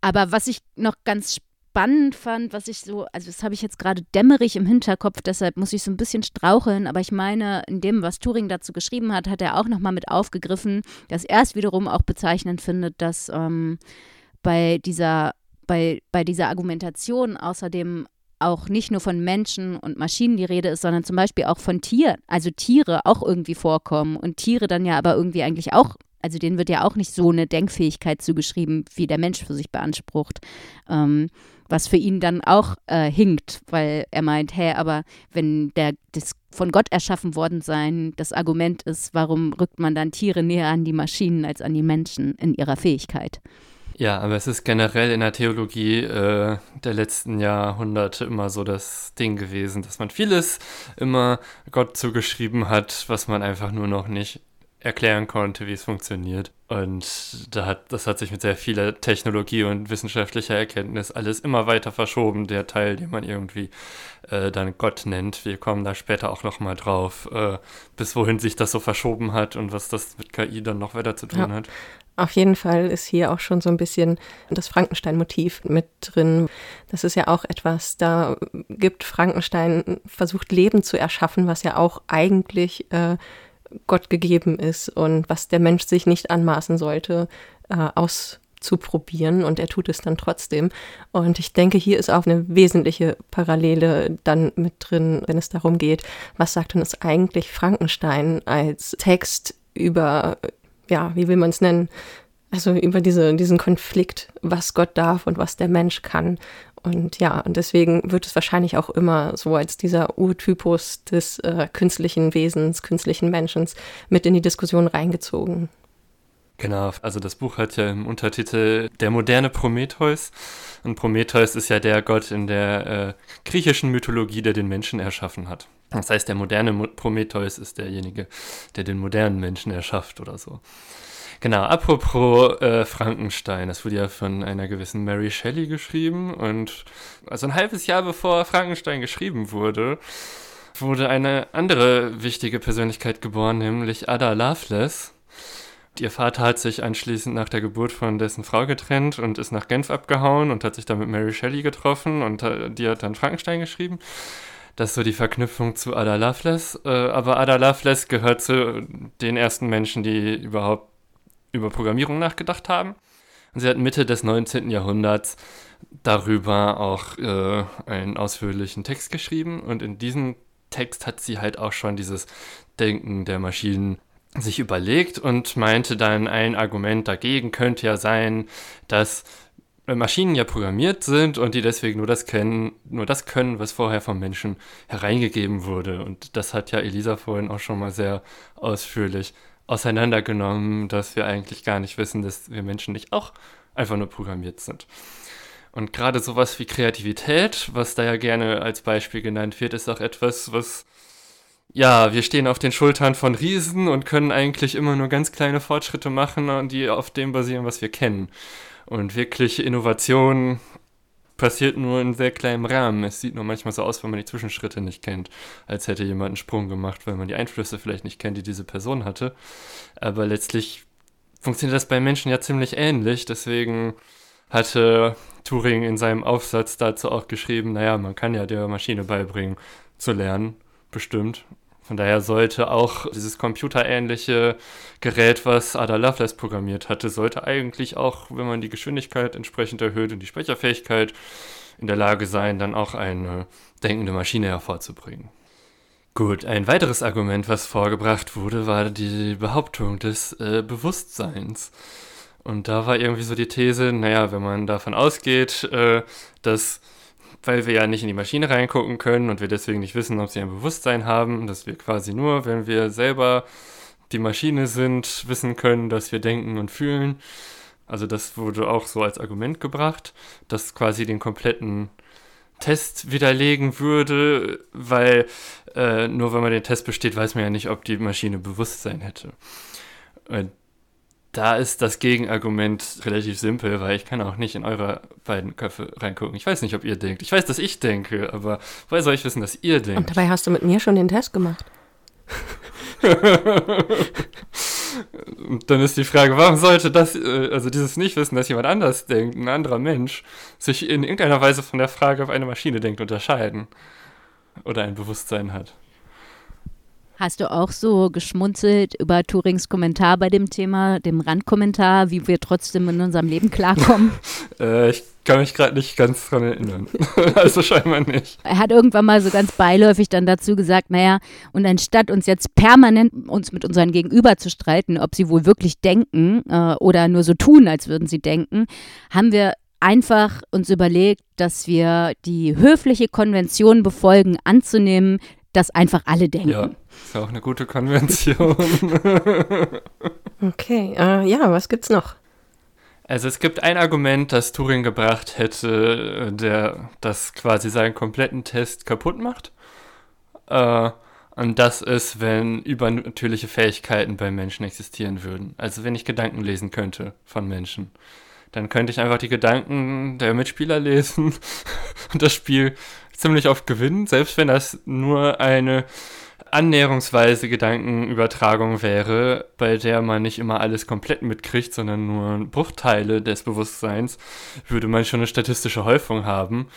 Aber was ich noch ganz spannend fand, was ich so, also das habe ich jetzt gerade dämmerig im Hinterkopf, deshalb muss ich so ein bisschen straucheln, aber ich meine, in dem, was Turing dazu geschrieben hat, hat er auch nochmal mit aufgegriffen, dass er es wiederum auch bezeichnend findet, dass ähm, bei dieser bei, bei dieser Argumentation außerdem auch nicht nur von Menschen und Maschinen die Rede ist, sondern zum Beispiel auch von Tieren, also Tiere auch irgendwie vorkommen und Tiere dann ja aber irgendwie eigentlich auch, also denen wird ja auch nicht so eine Denkfähigkeit zugeschrieben, wie der Mensch für sich beansprucht, ähm, was für ihn dann auch äh, hinkt, weil er meint, hä, aber wenn der das von Gott erschaffen worden sein das Argument ist, warum rückt man dann Tiere näher an die Maschinen als an die Menschen in ihrer Fähigkeit? Ja, aber es ist generell in der Theologie äh, der letzten Jahrhunderte immer so das Ding gewesen, dass man vieles immer Gott zugeschrieben hat, was man einfach nur noch nicht erklären konnte, wie es funktioniert. Und da hat, das hat sich mit sehr vieler Technologie und wissenschaftlicher Erkenntnis alles immer weiter verschoben, der Teil, den man irgendwie äh, dann Gott nennt. Wir kommen da später auch nochmal drauf, äh, bis wohin sich das so verschoben hat und was das mit KI dann noch weiter zu tun ja. hat. Auf jeden Fall ist hier auch schon so ein bisschen das Frankenstein-Motiv mit drin. Das ist ja auch etwas, da gibt Frankenstein versucht Leben zu erschaffen, was ja auch eigentlich äh, Gott gegeben ist und was der Mensch sich nicht anmaßen sollte, äh, auszuprobieren und er tut es dann trotzdem. Und ich denke, hier ist auch eine wesentliche Parallele dann mit drin, wenn es darum geht, was sagt uns eigentlich Frankenstein als Text über ja, wie will man es nennen? Also über diese, diesen Konflikt, was Gott darf und was der Mensch kann. Und ja, und deswegen wird es wahrscheinlich auch immer so als dieser Urtypus des äh, künstlichen Wesens, künstlichen Menschen mit in die Diskussion reingezogen. Genau, also das Buch hat ja im Untertitel Der moderne Prometheus. Und Prometheus ist ja der Gott in der äh, griechischen Mythologie, der den Menschen erschaffen hat. Das heißt, der moderne Prometheus ist derjenige, der den modernen Menschen erschafft oder so. Genau, apropos äh, Frankenstein, das wurde ja von einer gewissen Mary Shelley geschrieben und also ein halbes Jahr bevor Frankenstein geschrieben wurde, wurde eine andere wichtige Persönlichkeit geboren, nämlich Ada Lovelace. Ihr Vater hat sich anschließend nach der Geburt von dessen Frau getrennt und ist nach Genf abgehauen und hat sich dann mit Mary Shelley getroffen und äh, die hat dann Frankenstein geschrieben. Das ist so die Verknüpfung zu Ada Lovelace. Äh, aber Ada Lovelace gehört zu den ersten Menschen, die überhaupt über Programmierung nachgedacht haben. Und sie hat Mitte des 19. Jahrhunderts darüber auch äh, einen ausführlichen Text geschrieben. Und in diesem Text hat sie halt auch schon dieses Denken der Maschinen sich überlegt und meinte dann, ein Argument dagegen könnte ja sein, dass Maschinen ja programmiert sind und die deswegen nur das kennen, nur das können, was vorher vom Menschen hereingegeben wurde. Und das hat ja Elisa vorhin auch schon mal sehr ausführlich auseinandergenommen, dass wir eigentlich gar nicht wissen, dass wir Menschen nicht auch einfach nur programmiert sind. Und gerade sowas wie Kreativität, was da ja gerne als Beispiel genannt wird, ist auch etwas, was ja, wir stehen auf den Schultern von Riesen und können eigentlich immer nur ganz kleine Fortschritte machen, die auf dem basieren, was wir kennen. Und wirkliche Innovation passiert nur in sehr kleinem Rahmen. Es sieht nur manchmal so aus, wenn man die Zwischenschritte nicht kennt, als hätte jemand einen Sprung gemacht, weil man die Einflüsse vielleicht nicht kennt, die diese Person hatte. Aber letztlich funktioniert das bei Menschen ja ziemlich ähnlich. Deswegen hatte Turing in seinem Aufsatz dazu auch geschrieben, naja, man kann ja der Maschine beibringen zu lernen, bestimmt. Von daher sollte auch dieses computerähnliche Gerät, was Ada Lovelace programmiert hatte, sollte eigentlich auch, wenn man die Geschwindigkeit entsprechend erhöht und die Speicherfähigkeit, in der Lage sein, dann auch eine denkende Maschine hervorzubringen. Gut, ein weiteres Argument, was vorgebracht wurde, war die Behauptung des äh, Bewusstseins. Und da war irgendwie so die These, naja, wenn man davon ausgeht, äh, dass weil wir ja nicht in die Maschine reingucken können und wir deswegen nicht wissen, ob sie ein Bewusstsein haben, dass wir quasi nur, wenn wir selber die Maschine sind, wissen können, dass wir denken und fühlen. Also das wurde auch so als Argument gebracht, dass quasi den kompletten Test widerlegen würde, weil äh, nur wenn man den Test besteht, weiß man ja nicht, ob die Maschine Bewusstsein hätte. Und da ist das Gegenargument relativ simpel, weil ich kann auch nicht in eure beiden Köpfe reingucken. Ich weiß nicht, ob ihr denkt. Ich weiß, dass ich denke, aber woher soll ich wissen, dass ihr denkt? Und dabei hast du mit mir schon den Test gemacht. Und [laughs] dann ist die Frage, warum sollte das, äh, also dieses Nichtwissen, dass jemand anders denkt, ein anderer Mensch, sich in irgendeiner Weise von der Frage, ob eine Maschine denkt, unterscheiden? Oder ein Bewusstsein hat? Hast du auch so geschmunzelt über Turings Kommentar bei dem Thema, dem Randkommentar, wie wir trotzdem in unserem Leben klarkommen? [laughs] äh, ich kann mich gerade nicht ganz dran erinnern. [laughs] also scheinbar nicht. Er hat irgendwann mal so ganz beiläufig dann dazu gesagt, naja, und anstatt uns jetzt permanent uns mit unseren Gegenüber zu streiten, ob sie wohl wirklich denken äh, oder nur so tun, als würden sie denken, haben wir einfach uns überlegt, dass wir die höfliche Konvention befolgen, anzunehmen, dass einfach alle denken. Ja, ist auch eine gute Konvention. [laughs] okay, äh, ja, was gibt's noch? Also es gibt ein Argument, das Turing gebracht hätte, der das quasi seinen kompletten Test kaputt macht. Äh, und das ist, wenn übernatürliche Fähigkeiten bei Menschen existieren würden. Also wenn ich Gedanken lesen könnte von Menschen. Dann könnte ich einfach die Gedanken der Mitspieler lesen [laughs] und das Spiel ziemlich oft gewinnen, selbst wenn das nur eine annäherungsweise Gedankenübertragung wäre, bei der man nicht immer alles komplett mitkriegt, sondern nur Bruchteile des Bewusstseins, würde man schon eine statistische Häufung haben.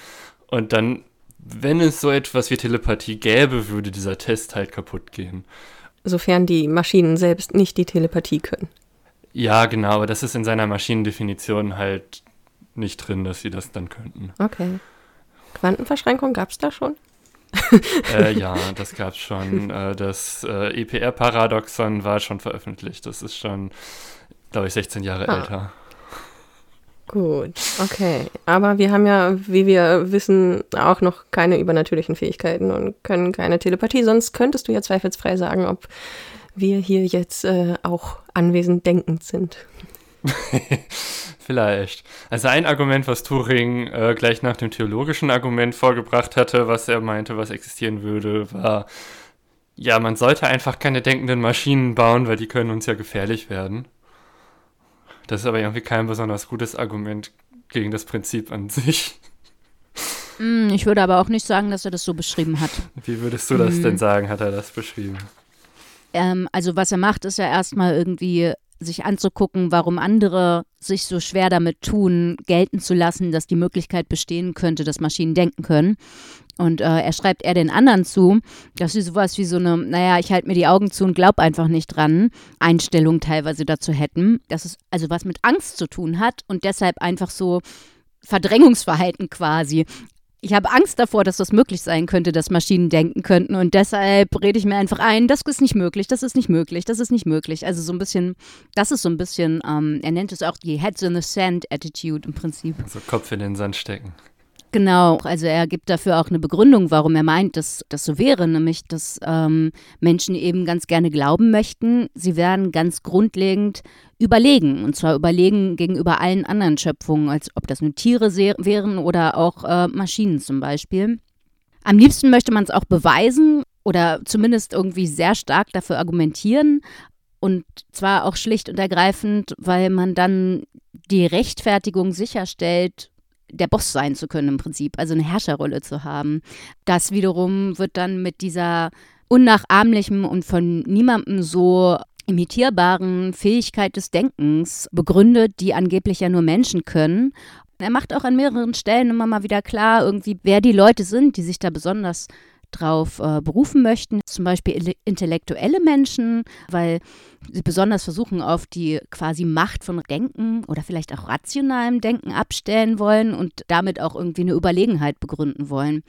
Und dann, wenn es so etwas wie Telepathie gäbe, würde dieser Test halt kaputt gehen. Sofern die Maschinen selbst nicht die Telepathie können. Ja, genau, aber das ist in seiner Maschinendefinition halt nicht drin, dass sie das dann könnten. Okay. Quantenverschränkung gab es da schon? äh, [laughs] ja, das gab es schon. Äh, das äh, EPR-Paradoxon war schon veröffentlicht. Das ist schon, glaube ich, 16 Jahre ah. älter. Gut, okay. Aber wir haben ja, wie wir wissen, auch noch keine übernatürlichen Fähigkeiten und können keine Telepathie. Sonst könntest du ja zweifelsfrei sagen, ob wir hier jetzt äh, auch anwesend denkend sind. [laughs] Vielleicht. Also ein Argument, was Turing äh, gleich nach dem theologischen Argument vorgebracht hatte, was er meinte, was existieren würde, war, ja, man sollte einfach keine denkenden Maschinen bauen, weil die können uns ja gefährlich werden. Das ist aber irgendwie kein besonders gutes Argument gegen das Prinzip an sich. [laughs] Mm, ich würde aber auch nicht sagen, dass er das so beschrieben hat. Wie würdest du das Mhm. denn sagen, hat er das beschrieben? Ähm, also was er macht, ist ja erstmal irgendwie sich anzugucken, warum andere sich so schwer damit tun, gelten zu lassen, dass die Möglichkeit bestehen könnte, dass Maschinen denken können. Und äh, er schreibt eher den anderen zu, dass sie sowas wie so eine, naja, ich halte mir die Augen zu und glaub einfach nicht dran, Einstellung teilweise dazu hätten. Dass es also was mit Angst zu tun hat und deshalb einfach so Verdrängungsverhalten quasi. Ich habe Angst davor, dass das möglich sein könnte, dass Maschinen denken könnten und deshalb rede ich mir einfach ein, das ist nicht möglich, das ist nicht möglich, das ist nicht möglich. Also so ein bisschen, das ist so ein bisschen, ähm, er nennt es auch die Heads in the Sand Attitude im Prinzip. Also Kopf in den Sand stecken. Genau, also er gibt dafür auch eine Begründung, warum er meint, dass das so wäre, nämlich dass ähm, Menschen eben ganz gerne glauben möchten, sie werden ganz grundlegend überlegen, und zwar überlegen gegenüber allen anderen Schöpfungen, als ob das nur Tiere wären oder auch äh, Maschinen zum Beispiel. Am liebsten möchte man es auch beweisen oder zumindest irgendwie sehr stark dafür argumentieren. Und zwar auch schlicht und ergreifend, weil man dann die Rechtfertigung sicherstellt, der Boss sein zu können im Prinzip, also eine Herrscherrolle zu haben. Das wiederum wird dann mit dieser unnachahmlichen und von niemandem so imitierbaren Fähigkeit des Denkens begründet, die angeblich ja nur Menschen können. Er macht auch an mehreren Stellen immer mal wieder klar, irgendwie, wer die Leute sind, die sich da besonders drauf äh, berufen möchten. Zum Beispiel intellektuelle Menschen, weil sie besonders versuchen, auf die quasi Macht von Denken oder vielleicht auch rationalem Denken abstellen wollen und damit auch irgendwie eine Überlegenheit begründen wollen.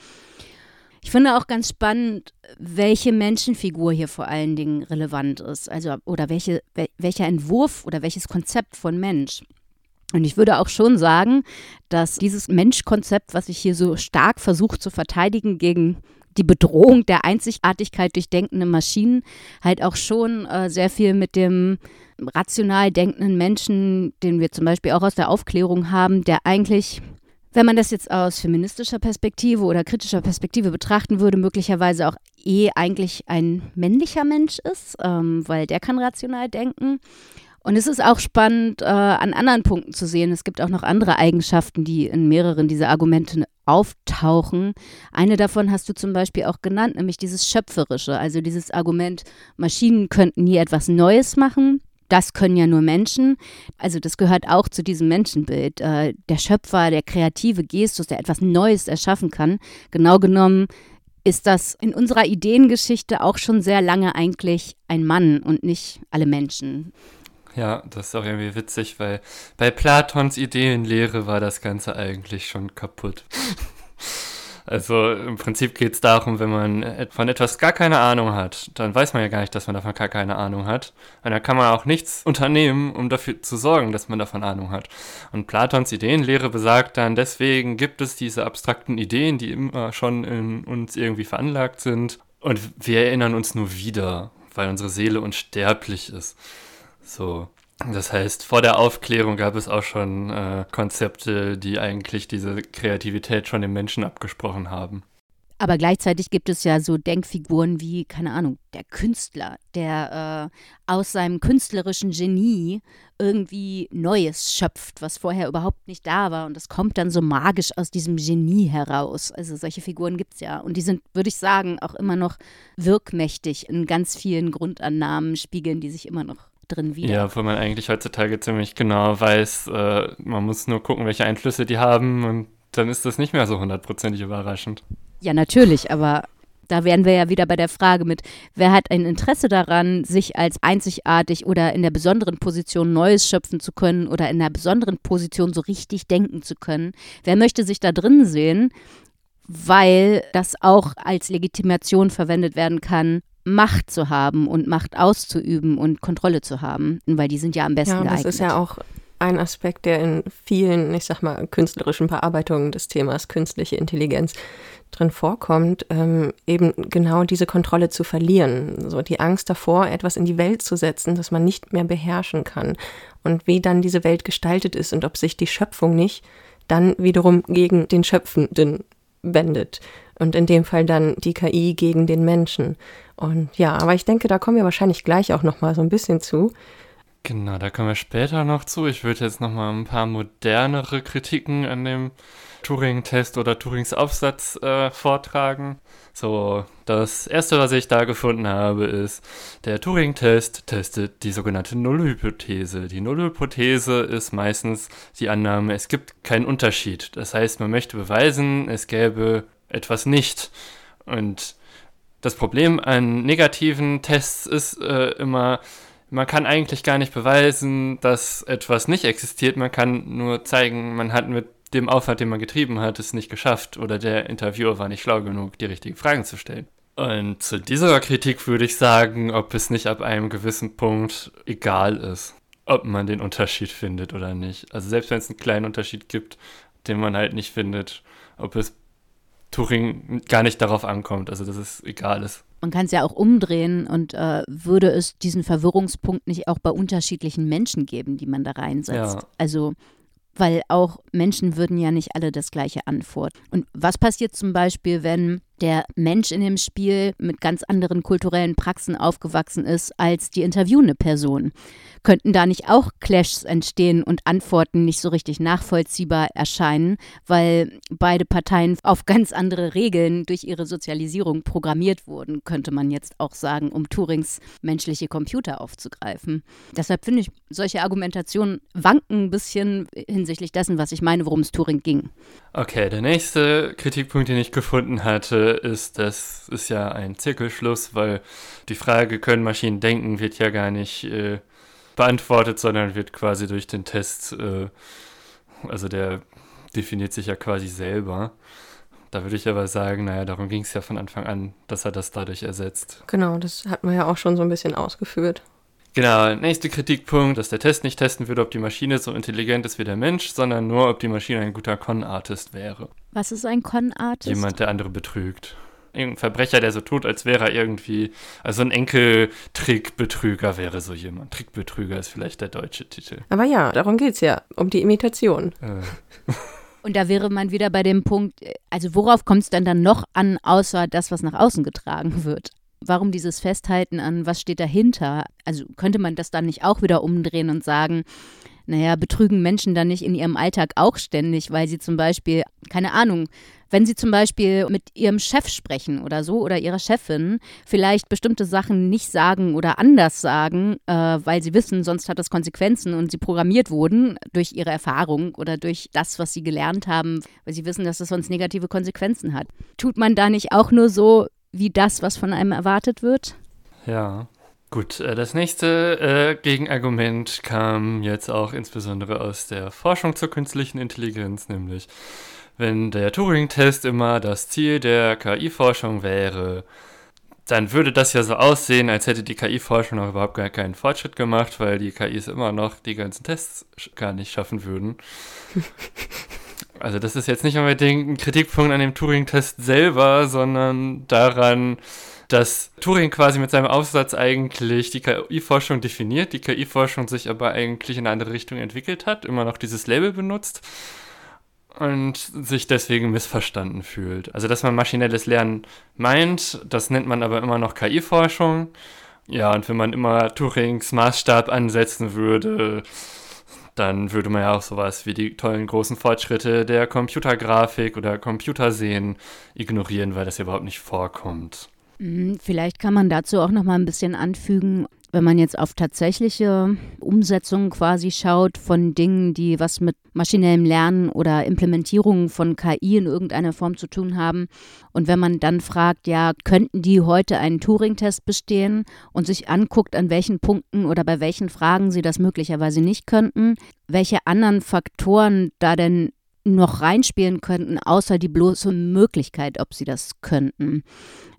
Ich finde auch ganz spannend, welche Menschenfigur hier vor allen Dingen relevant ist, also oder welche, wel, welcher Entwurf oder welches Konzept von Mensch. Und ich würde auch schon sagen, dass dieses Menschkonzept, was sich hier so stark versucht zu verteidigen gegen die Bedrohung der Einzigartigkeit durch denkende Maschinen, halt auch schon äh, sehr viel mit dem rational denkenden Menschen, den wir zum Beispiel auch aus der Aufklärung haben, der eigentlich wenn man das jetzt aus feministischer Perspektive oder kritischer Perspektive betrachten würde, möglicherweise auch eh eigentlich ein männlicher Mensch ist, ähm, weil der kann rational denken. Und es ist auch spannend, äh, an anderen Punkten zu sehen. Es gibt auch noch andere Eigenschaften, die in mehreren dieser Argumente auftauchen. Eine davon hast du zum Beispiel auch genannt, nämlich dieses Schöpferische, also dieses Argument, Maschinen könnten nie etwas Neues machen. Das können ja nur Menschen. Also das gehört auch zu diesem Menschenbild. Äh, der Schöpfer, der kreative Gestus, der etwas Neues erschaffen kann. Genau genommen ist das in unserer Ideengeschichte auch schon sehr lange eigentlich ein Mann und nicht alle Menschen. Ja, das ist auch irgendwie witzig, weil bei Platons Ideenlehre war das Ganze eigentlich schon kaputt. [laughs] Also im Prinzip geht es darum, wenn man von etwas gar keine Ahnung hat, dann weiß man ja gar nicht, dass man davon gar keine Ahnung hat. Und dann kann man auch nichts unternehmen, um dafür zu sorgen, dass man davon Ahnung hat. Und Platons Ideenlehre besagt dann, deswegen gibt es diese abstrakten Ideen, die immer schon in uns irgendwie veranlagt sind. Und wir erinnern uns nur wieder, weil unsere Seele unsterblich ist. So. Das heißt, vor der Aufklärung gab es auch schon äh, Konzepte, die eigentlich diese Kreativität schon dem Menschen abgesprochen haben. Aber gleichzeitig gibt es ja so Denkfiguren wie, keine Ahnung, der Künstler, der äh, aus seinem künstlerischen Genie irgendwie Neues schöpft, was vorher überhaupt nicht da war. Und das kommt dann so magisch aus diesem Genie heraus. Also solche Figuren gibt es ja. Und die sind, würde ich sagen, auch immer noch wirkmächtig in ganz vielen Grundannahmen, spiegeln die sich immer noch drin wieder. Ja, wo man eigentlich heutzutage ziemlich genau weiß, äh, man muss nur gucken, welche Einflüsse die haben und dann ist das nicht mehr so hundertprozentig überraschend. Ja, natürlich, aber da wären wir ja wieder bei der Frage mit, wer hat ein Interesse daran, sich als einzigartig oder in der besonderen Position Neues schöpfen zu können oder in der besonderen Position so richtig denken zu können? Wer möchte sich da drin sehen, weil das auch als Legitimation verwendet werden kann, Macht zu haben und Macht auszuüben und Kontrolle zu haben, weil die sind ja am besten Ja, das geeignet. ist ja auch ein Aspekt, der in vielen, ich sag mal, künstlerischen Bearbeitungen des Themas künstliche Intelligenz drin vorkommt, ähm, eben genau diese Kontrolle zu verlieren. So die Angst davor, etwas in die Welt zu setzen, das man nicht mehr beherrschen kann. Und wie dann diese Welt gestaltet ist und ob sich die Schöpfung nicht dann wiederum gegen den Schöpfenden wendet. Und in dem Fall dann die KI gegen den Menschen. Und ja, aber ich denke, da kommen wir wahrscheinlich gleich auch noch mal so ein bisschen zu. Genau, da kommen wir später noch zu. Ich würde jetzt noch mal ein paar modernere Kritiken an dem Turing-Test oder Turings Aufsatz äh, vortragen. So, das erste, was ich da gefunden habe, ist, der Turing-Test testet die sogenannte Nullhypothese. Die Nullhypothese ist meistens die Annahme, es gibt keinen Unterschied. Das heißt, man möchte beweisen, es gäbe etwas nicht. Und das Problem an negativen Tests ist äh, immer, man kann eigentlich gar nicht beweisen, dass etwas nicht existiert. Man kann nur zeigen, man hat mit dem Aufwand, den man getrieben hat, es nicht geschafft oder der Interviewer war nicht schlau genug, die richtigen Fragen zu stellen. Und zu dieser Kritik würde ich sagen, ob es nicht ab einem gewissen Punkt egal ist, ob man den Unterschied findet oder nicht. Also selbst wenn es einen kleinen Unterschied gibt, den man halt nicht findet, ob es Turing gar nicht darauf ankommt, also dass es egal ist. Man kann es ja auch umdrehen und äh, würde es diesen Verwirrungspunkt nicht auch bei unterschiedlichen Menschen geben, die man da reinsetzt. Ja. Also weil auch Menschen würden ja nicht alle das gleiche antworten. Und was passiert zum Beispiel, wenn der Mensch in dem Spiel mit ganz anderen kulturellen Praxen aufgewachsen ist als die interviewende Person? Könnten da nicht auch Clashs entstehen und Antworten nicht so richtig nachvollziehbar erscheinen, weil beide Parteien auf ganz andere Regeln durch ihre Sozialisierung programmiert wurden, könnte man jetzt auch sagen, um Turings menschliche Computer aufzugreifen. Deshalb finde ich, solche Argumentationen wanken ein bisschen hinsichtlich dessen, was ich meine, worum es Turing ging. Okay, der nächste Kritikpunkt, den ich gefunden hatte, ist, das ist ja ein Zirkelschluss, weil die Frage, können Maschinen denken, wird ja gar nicht äh, beantwortet, sondern wird quasi durch den Test, äh, also der definiert sich ja quasi selber. Da würde ich aber sagen, naja, darum ging es ja von Anfang an, dass er das dadurch ersetzt. Genau, das hat man ja auch schon so ein bisschen ausgeführt. Genau, nächster Kritikpunkt, dass der Test nicht testen würde, ob die Maschine so intelligent ist wie der Mensch, sondern nur, ob die Maschine ein guter Con-Artist wäre. Was ist ein Con-Artist? Jemand, der andere betrügt irgendein Verbrecher, der so tut, als wäre er irgendwie, also ein Enkeltrickbetrüger wäre so jemand. Trickbetrüger ist vielleicht der deutsche Titel. Aber ja, darum geht es ja, um die Imitation. Äh. [laughs] Und da wäre man wieder bei dem Punkt, also worauf kommt es denn dann noch an, außer das, was nach außen getragen wird? Warum dieses Festhalten an, was steht dahinter? Also könnte man das dann nicht auch wieder umdrehen und sagen, naja, betrügen Menschen dann nicht in ihrem Alltag auch ständig, weil sie zum Beispiel, keine Ahnung, wenn Sie zum Beispiel mit Ihrem Chef sprechen oder so oder Ihrer Chefin, vielleicht bestimmte Sachen nicht sagen oder anders sagen, äh, weil Sie wissen, sonst hat das Konsequenzen und Sie programmiert wurden durch Ihre Erfahrung oder durch das, was Sie gelernt haben, weil Sie wissen, dass das sonst negative Konsequenzen hat. Tut man da nicht auch nur so wie das, was von einem erwartet wird? Ja. Gut, äh, das nächste äh, Gegenargument kam jetzt auch insbesondere aus der Forschung zur künstlichen Intelligenz, nämlich wenn der Turing-Test immer das Ziel der KI-Forschung wäre, dann würde das ja so aussehen, als hätte die KI-Forschung noch überhaupt gar keinen Fortschritt gemacht, weil die KIs immer noch die ganzen Tests gar nicht schaffen würden. [laughs] Also das ist jetzt nicht unbedingt ein Kritikpunkt an dem Turing-Test selber, sondern daran, dass Turing quasi mit seinem Aufsatz eigentlich die KI-Forschung definiert, die KI-Forschung sich aber eigentlich in eine andere Richtung entwickelt hat, immer noch dieses Label benutzt und sich deswegen missverstanden fühlt. Also, dass man maschinelles Lernen meint, das nennt man aber immer noch KI-Forschung. Ja, und wenn man immer Turings Maßstab ansetzen würde, dann würde man ja auch sowas wie die tollen großen Fortschritte der Computergrafik oder Computersehen ignorieren, weil das überhaupt nicht vorkommt. Mhm, vielleicht kann man dazu auch noch mal ein bisschen anfügen, wenn man jetzt auf tatsächliche Umsetzungen quasi schaut von Dingen, die was mit maschinellem Lernen oder Implementierungen von KI in irgendeiner Form zu tun haben, und wenn man dann fragt, ja, könnten die heute einen Turing-Test bestehen und sich anguckt, an welchen Punkten oder bei welchen Fragen sie das möglicherweise nicht könnten, welche anderen Faktoren da denn noch reinspielen könnten, außer die bloße Möglichkeit, ob sie das könnten.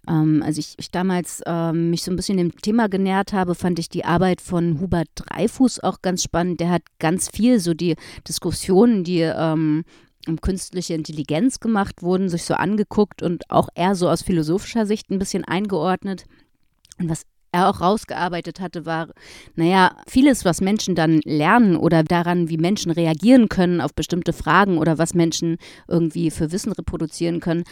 Ähm, als ich, ich damals ähm, mich so ein bisschen dem Thema genähert habe, fand ich die Arbeit von Hubert Dreifuß auch ganz spannend. Der hat ganz viel so die Diskussionen, die ähm, um künstliche Intelligenz gemacht wurden, sich so angeguckt und auch eher so aus philosophischer Sicht ein bisschen eingeordnet. Und was er auch rausgearbeitet hatte, war, naja, vieles, was Menschen dann lernen oder daran, wie Menschen reagieren können auf bestimmte Fragen oder was Menschen irgendwie für Wissen reproduzieren können,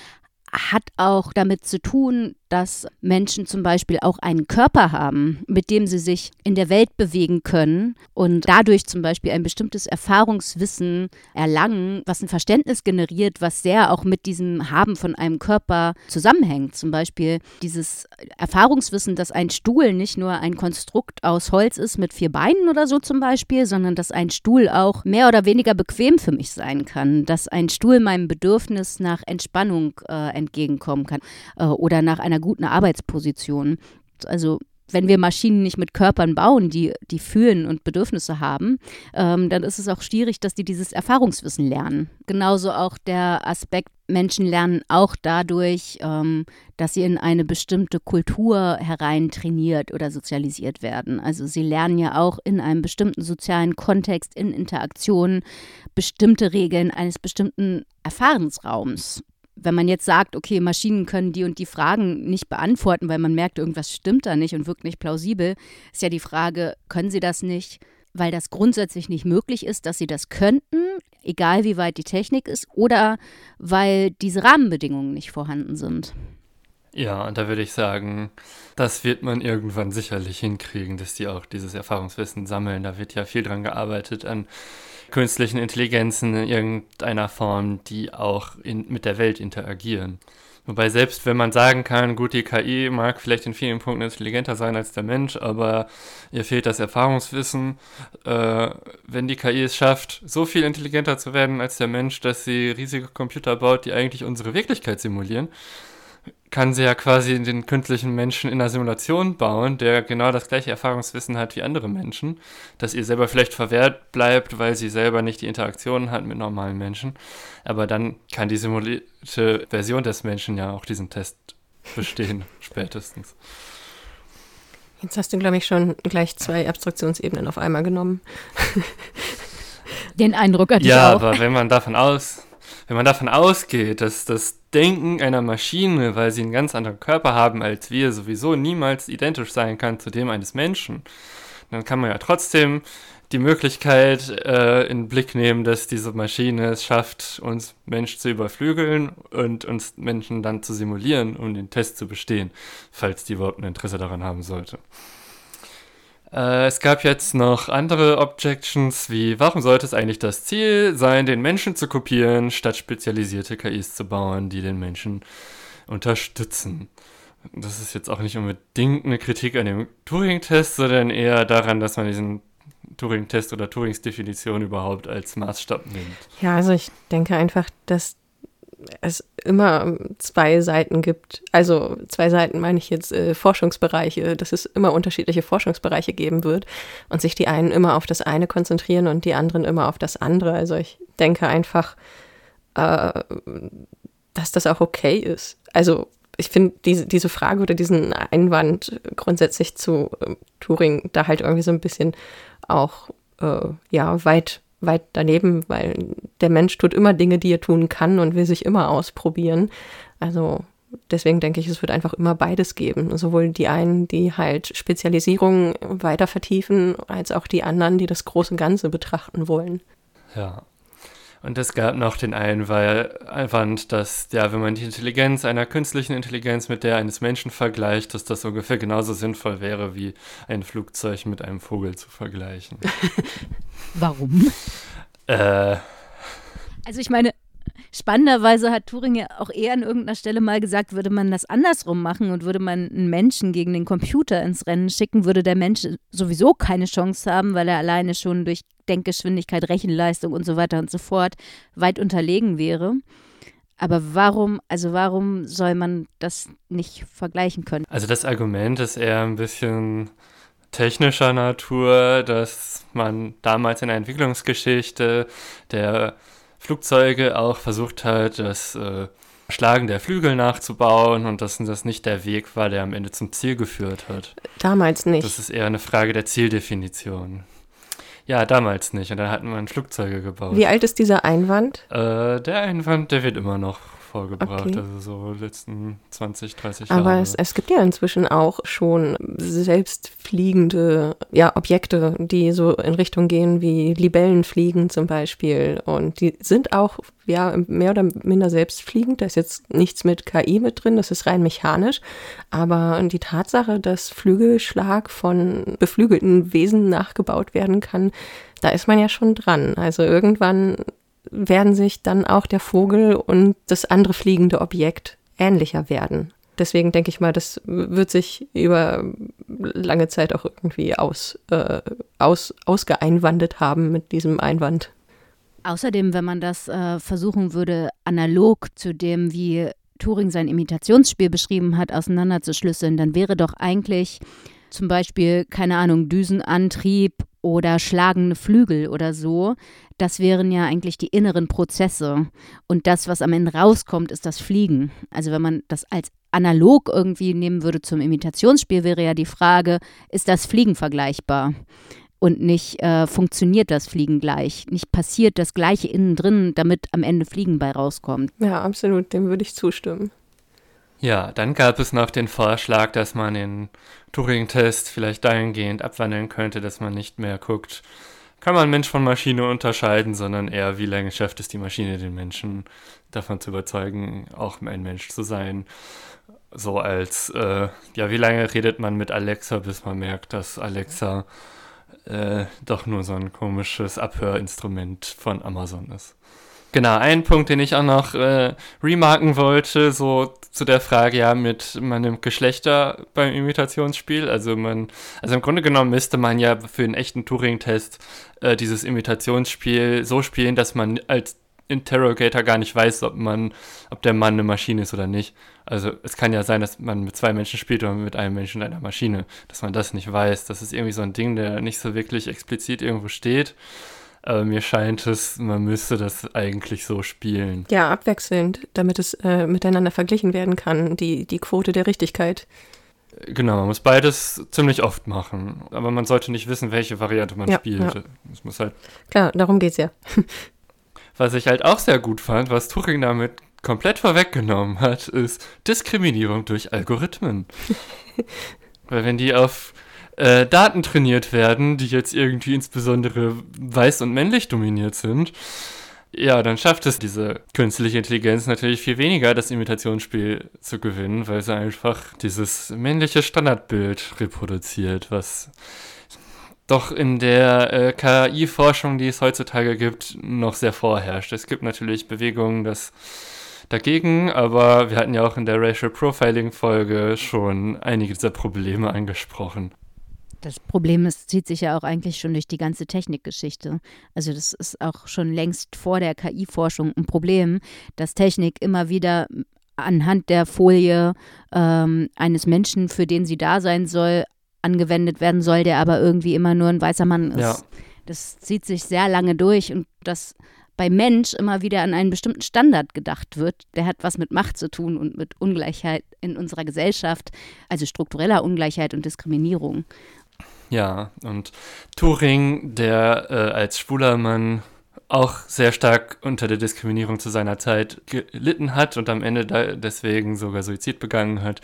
hat auch damit zu tun, dass Menschen zum Beispiel auch einen Körper haben, mit dem sie sich in der Welt bewegen können und dadurch zum Beispiel ein bestimmtes Erfahrungswissen erlangen, was ein Verständnis generiert, was sehr auch mit diesem Haben von einem Körper zusammenhängt. Zum Beispiel dieses Erfahrungswissen, dass ein Stuhl nicht nur ein Konstrukt aus Holz ist mit vier Beinen oder so zum Beispiel, sondern dass ein Stuhl auch mehr oder weniger bequem für mich sein kann, dass ein Stuhl meinem Bedürfnis nach Entspannung äh, entgegenkommen kann äh, oder nach einer guten Arbeitsposition. Also wenn wir Maschinen nicht mit Körpern bauen, die, die fühlen und Bedürfnisse haben, ähm, dann ist es auch schwierig, dass die dieses Erfahrungswissen lernen. Genauso auch der Aspekt, Menschen lernen auch dadurch, ähm, dass sie in eine bestimmte Kultur hereintrainiert oder sozialisiert werden. Also sie lernen ja auch in einem bestimmten sozialen Kontext, in Interaktionen, bestimmte Regeln eines bestimmten Erfahrensraums wenn man jetzt sagt, okay, Maschinen können die und die Fragen nicht beantworten, weil man merkt, irgendwas stimmt da nicht und wirkt nicht plausibel, ist ja die Frage, können sie das nicht, weil das grundsätzlich nicht möglich ist, dass sie das könnten, egal wie weit die Technik ist, oder weil diese Rahmenbedingungen nicht vorhanden sind? Ja, und da würde ich sagen, das wird man irgendwann sicherlich hinkriegen, dass die auch dieses Erfahrungswissen sammeln. Da wird ja viel dran gearbeitet an künstlichen Intelligenzen in irgendeiner Form, die auch in, mit der Welt interagieren. Wobei selbst wenn man sagen kann, gut, die KI mag vielleicht in vielen Punkten intelligenter sein als der Mensch, aber ihr fehlt das Erfahrungswissen. Äh, wenn die KI es schafft, so viel intelligenter zu werden als der Mensch, dass sie riesige Computer baut, die eigentlich unsere Wirklichkeit simulieren, kann sie ja quasi den künstlichen Menschen in einer Simulation bauen, der genau das gleiche Erfahrungswissen hat wie andere Menschen, dass ihr selber vielleicht verwehrt bleibt, weil sie selber nicht die Interaktion hat mit normalen Menschen. Aber dann kann die simulierte Version des Menschen ja auch diesen Test bestehen, [laughs] spätestens. Jetzt hast du, glaube ich, schon gleich zwei Abstraktionsebenen auf einmal genommen. [laughs] [laughs] Den Eindruck hatte ja, ich auch. Ja, aber wenn man davon aus, wenn man davon ausgeht, dass das Denken einer Maschine, weil sie einen ganz anderen Körper haben als wir, sowieso niemals identisch sein kann zu dem eines Menschen, dann kann man ja trotzdem die Möglichkeit äh, in den Blick nehmen, dass diese Maschine es schafft, uns Mensch zu überflügeln und uns Menschen dann zu simulieren, um den Test zu bestehen, falls die überhaupt ein Interesse daran haben sollte. Äh, es gab jetzt noch andere Objections, wie warum sollte es eigentlich das Ziel sein, den Menschen zu kopieren, statt spezialisierte KIs zu bauen, die den Menschen unterstützen. Das ist jetzt auch nicht unbedingt eine Kritik an dem Turing-Test, sondern eher daran, dass man diesen Turing-Test oder Turings Definition überhaupt als Maßstab nimmt. Ja, also ich denke einfach, dass es immer zwei Seiten gibt. Also zwei Seiten meine ich jetzt äh, Forschungsbereiche, dass es immer unterschiedliche Forschungsbereiche geben wird und sich die einen immer auf das eine konzentrieren und die anderen immer auf das andere. Also ich denke einfach, äh, dass das auch okay ist. Also ich finde diese, diese Frage oder diesen Einwand grundsätzlich zu äh, Turing da halt irgendwie so ein bisschen auch äh, ja weit weit daneben, weil der Mensch tut immer Dinge, die er tun kann und will sich immer ausprobieren. Also deswegen denke ich, es wird einfach immer beides geben. Sowohl die einen, die halt Spezialisierung weiter vertiefen, als auch die anderen, die das große Ganze betrachten wollen. Ja, und es gab noch den Einwand, dass, ja, wenn man die Intelligenz einer künstlichen Intelligenz mit der eines Menschen vergleicht, dass das ungefähr genauso sinnvoll wäre, wie ein Flugzeug mit einem Vogel zu vergleichen. [laughs] Warum? Äh. Also ich meine, Spannenderweise hat Turing ja auch eher an irgendeiner Stelle mal gesagt, würde man das andersrum machen und würde man einen Menschen gegen den Computer ins Rennen schicken, würde der Mensch sowieso keine Chance haben, weil er alleine schon durch Denkgeschwindigkeit, Rechenleistung und so weiter und so fort weit unterlegen wäre. Aber warum, also warum soll man das nicht vergleichen können? Also das Argument ist eher ein bisschen technischer Natur, dass man damals in der Entwicklungsgeschichte der Flugzeuge auch versucht hat, das äh, Schlagen der Flügel nachzubauen und dass das nicht der Weg war, der am Ende zum Ziel geführt hat. Damals nicht. Das ist eher eine Frage der Zieldefinition. Ja, damals nicht. Und dann hatten wir Flugzeuge gebaut. Wie alt ist dieser Einwand? Äh, der Einwand, der wird immer noch vorgebracht, okay. also so letzten 20, 30 Jahre. Aber es, es gibt ja inzwischen auch schon selbstfliegende ja, Objekte, die so in Richtung gehen wie Libellenfliegen zum Beispiel. Und die sind auch ja, mehr oder minder selbstfliegend. Da ist jetzt nichts mit KI mit drin, das ist rein mechanisch. Aber die Tatsache, dass Flügelschlag von beflügelten Wesen nachgebaut werden kann, da ist man ja schon dran. Also irgendwann werden sich dann auch der Vogel und das andere fliegende Objekt ähnlicher werden. Deswegen denke ich mal, das wird sich über lange Zeit auch irgendwie aus, äh, aus, ausgeeinwandet haben mit diesem Einwand. Außerdem, wenn man das äh, versuchen würde, analog zu dem, wie Turing sein Imitationsspiel beschrieben hat, auseinanderzuschlüsseln, dann wäre doch eigentlich zum Beispiel, keine Ahnung, Düsenantrieb oder schlagende Flügel oder so, das wären ja eigentlich die inneren Prozesse. Und das, was am Ende rauskommt, ist das Fliegen. Also wenn man das als analog irgendwie nehmen würde zum Imitationsspiel, wäre ja die Frage, ist das Fliegen vergleichbar? Und nicht äh, funktioniert das Fliegen gleich? Nicht passiert das Gleiche innen drin, damit am Ende Fliegen bei rauskommt? Ja, absolut, dem würde ich zustimmen. Ja, dann gab es noch den Vorschlag, dass man den Turing-Test vielleicht dahingehend abwandeln könnte, dass man nicht mehr guckt, kann man Mensch von Maschine unterscheiden, sondern eher, wie lange schafft es die Maschine, den Menschen davon zu überzeugen, auch ein Mensch zu sein. So als, äh, ja, wie lange redet man mit Alexa, bis man merkt, dass Alexa äh, doch nur so ein komisches Abhörinstrument von Amazon ist. Genau, ein Punkt, den ich auch noch äh, remarken wollte, so zu der Frage, ja, mit meinem Geschlechter beim Imitationsspiel. Also man, also im Grunde genommen müsste man ja für einen echten Turing-Test äh, dieses Imitationsspiel so spielen, dass man als Interrogator gar nicht weiß, ob man, ob der Mann eine Maschine ist oder nicht. Also es kann ja sein, dass man mit zwei Menschen spielt oder mit einem Menschen und einer Maschine, dass man das nicht weiß. Das ist irgendwie so ein Ding, der nicht so wirklich explizit irgendwo steht. Aber mir scheint es, man müsste das eigentlich so spielen. Ja, abwechselnd, damit es äh, miteinander verglichen werden kann, die, die Quote der Richtigkeit. Genau, man muss beides ziemlich oft machen. Aber man sollte nicht wissen, welche Variante man ja, spielt. Ja. Es muss halt. Klar, darum geht's ja. [laughs] was ich halt auch sehr gut fand, was Turing damit komplett vorweggenommen hat, ist Diskriminierung durch Algorithmen. [laughs] Weil wenn die auf äh, Daten trainiert werden, die jetzt irgendwie insbesondere weiß und männlich dominiert sind, ja, dann schafft es diese künstliche Intelligenz natürlich viel weniger, das Imitationsspiel zu gewinnen, weil sie einfach dieses männliche Standardbild reproduziert, was doch in der äh, KI-Forschung, die es heutzutage gibt, noch sehr vorherrscht. Es gibt natürlich Bewegungen, das dagegen, aber wir hatten ja auch in der Racial Profiling-Folge schon einige dieser Probleme angesprochen. Das Problem ist, zieht sich ja auch eigentlich schon durch die ganze Technikgeschichte. Also das ist auch schon längst vor der KI-Forschung ein Problem, dass Technik immer wieder anhand der Folie ähm, eines Menschen, für den sie da sein soll, angewendet werden soll, der aber irgendwie immer nur ein weißer Mann ist. Ja. Das zieht sich sehr lange durch und das bei Mensch immer wieder an einen bestimmten Standard gedacht wird, der hat was mit Macht zu tun und mit Ungleichheit in unserer Gesellschaft, also struktureller Ungleichheit und Diskriminierung. Ja, und Turing, der äh, als schwuler Mann auch sehr stark unter der Diskriminierung zu seiner Zeit gelitten hat und am Ende deswegen sogar Suizid begangen hat,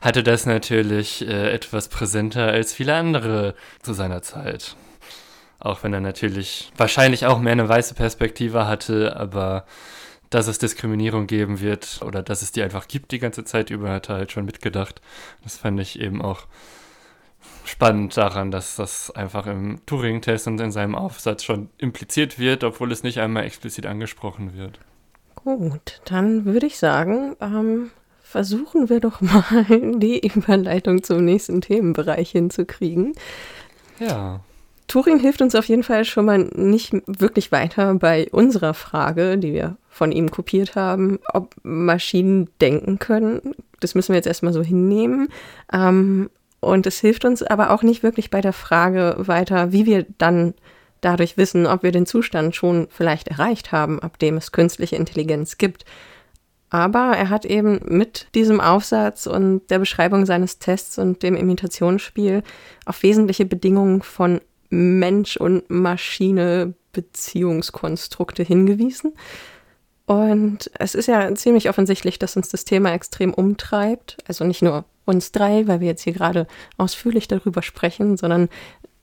hatte das natürlich äh, etwas präsenter als viele andere zu seiner Zeit. Auch wenn er natürlich wahrscheinlich auch mehr eine weiße Perspektive hatte, aber dass es Diskriminierung geben wird oder dass es die einfach gibt die ganze Zeit über, hat er halt schon mitgedacht. Das fand ich eben auch spannend daran, dass das einfach im Turing-Test und in seinem Aufsatz schon impliziert wird, obwohl es nicht einmal explizit angesprochen wird. Gut, dann würde ich sagen, ähm, versuchen wir doch [laughs] mal die Überleitung zum nächsten Themenbereich hinzukriegen. Ja. Turing hilft uns auf jeden Fall schon mal nicht wirklich weiter bei unserer Frage, die wir von ihm kopiert haben, ob Maschinen denken können. Das müssen wir jetzt erstmal so hinnehmen. Ähm, und es hilft uns aber auch nicht wirklich bei der Frage weiter, wie wir dann dadurch wissen, ob wir den Zustand schon vielleicht erreicht haben, ab dem es künstliche Intelligenz gibt. Aber er hat eben mit diesem Aufsatz und der Beschreibung seines Tests und dem Imitationsspiel auf wesentliche Bedingungen von Mensch und Maschine Beziehungskonstrukte hingewiesen. Und es ist ja ziemlich offensichtlich, dass uns das Thema extrem umtreibt. Also nicht nur uns drei, weil wir jetzt hier gerade ausführlich darüber sprechen, sondern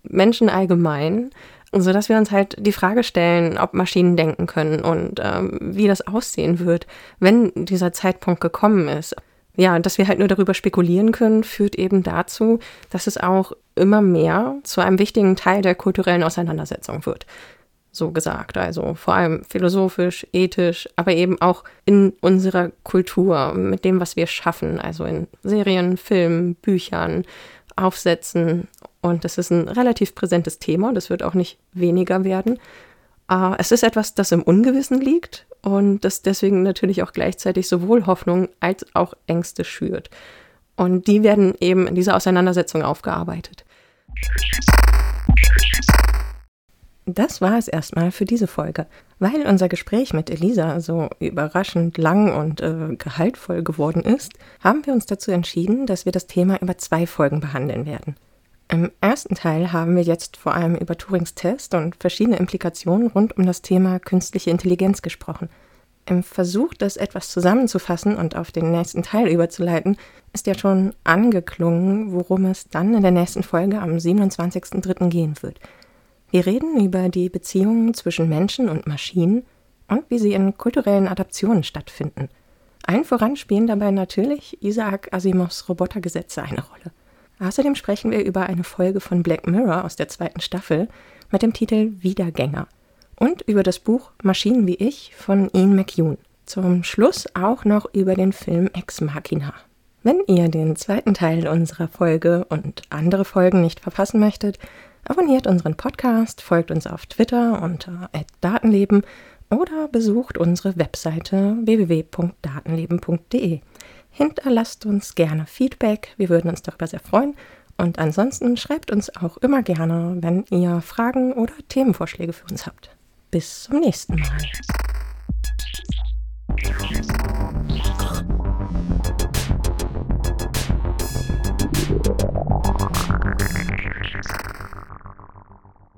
Menschen allgemein, sodass wir uns halt die Frage stellen, ob Maschinen denken können und ähm, wie das aussehen wird, wenn dieser Zeitpunkt gekommen ist. Ja, dass wir halt nur darüber spekulieren können, führt eben dazu, dass es auch immer mehr zu einem wichtigen Teil der kulturellen Auseinandersetzung wird so gesagt. Also vor allem philosophisch, ethisch, aber eben auch in unserer Kultur, mit dem, was wir schaffen, also in Serien, Filmen, Büchern, Aufsätzen. Und das ist ein relativ präsentes Thema, das wird auch nicht weniger werden. Uh, es ist etwas, das im Ungewissen liegt und das deswegen natürlich auch gleichzeitig sowohl Hoffnung als auch Ängste schürt. Und die werden eben in dieser Auseinandersetzung aufgearbeitet. Das war es erstmal für diese Folge. Weil unser Gespräch mit Elisa so überraschend lang und äh, gehaltvoll geworden ist, haben wir uns dazu entschieden, dass wir das Thema über zwei Folgen behandeln werden. Im ersten Teil haben wir jetzt vor allem über Turings Test und verschiedene Implikationen rund um das Thema künstliche Intelligenz gesprochen. Im Versuch, das etwas zusammenzufassen und auf den nächsten Teil überzuleiten, ist ja schon angeklungen, worum es dann in der nächsten Folge am 27.03. gehen wird – wir reden über die Beziehungen zwischen Menschen und Maschinen und wie sie in kulturellen Adaptionen stattfinden. Allen voran spielen dabei natürlich Isaac Asimovs Robotergesetze eine Rolle. Außerdem sprechen wir über eine Folge von Black Mirror aus der zweiten Staffel mit dem Titel Wiedergänger und über das Buch Maschinen wie ich von Ian McEwan. Zum Schluss auch noch über den Film Ex Machina. Wenn ihr den zweiten Teil unserer Folge und andere Folgen nicht verpassen möchtet, Abonniert unseren Podcast, folgt uns auf Twitter unter @datenleben oder besucht unsere Webseite www.datenleben.de. Hinterlasst uns gerne Feedback, wir würden uns darüber sehr freuen. Und ansonsten schreibt uns auch immer gerne, wenn ihr Fragen oder Themenvorschläge für uns habt. Bis zum nächsten Mal.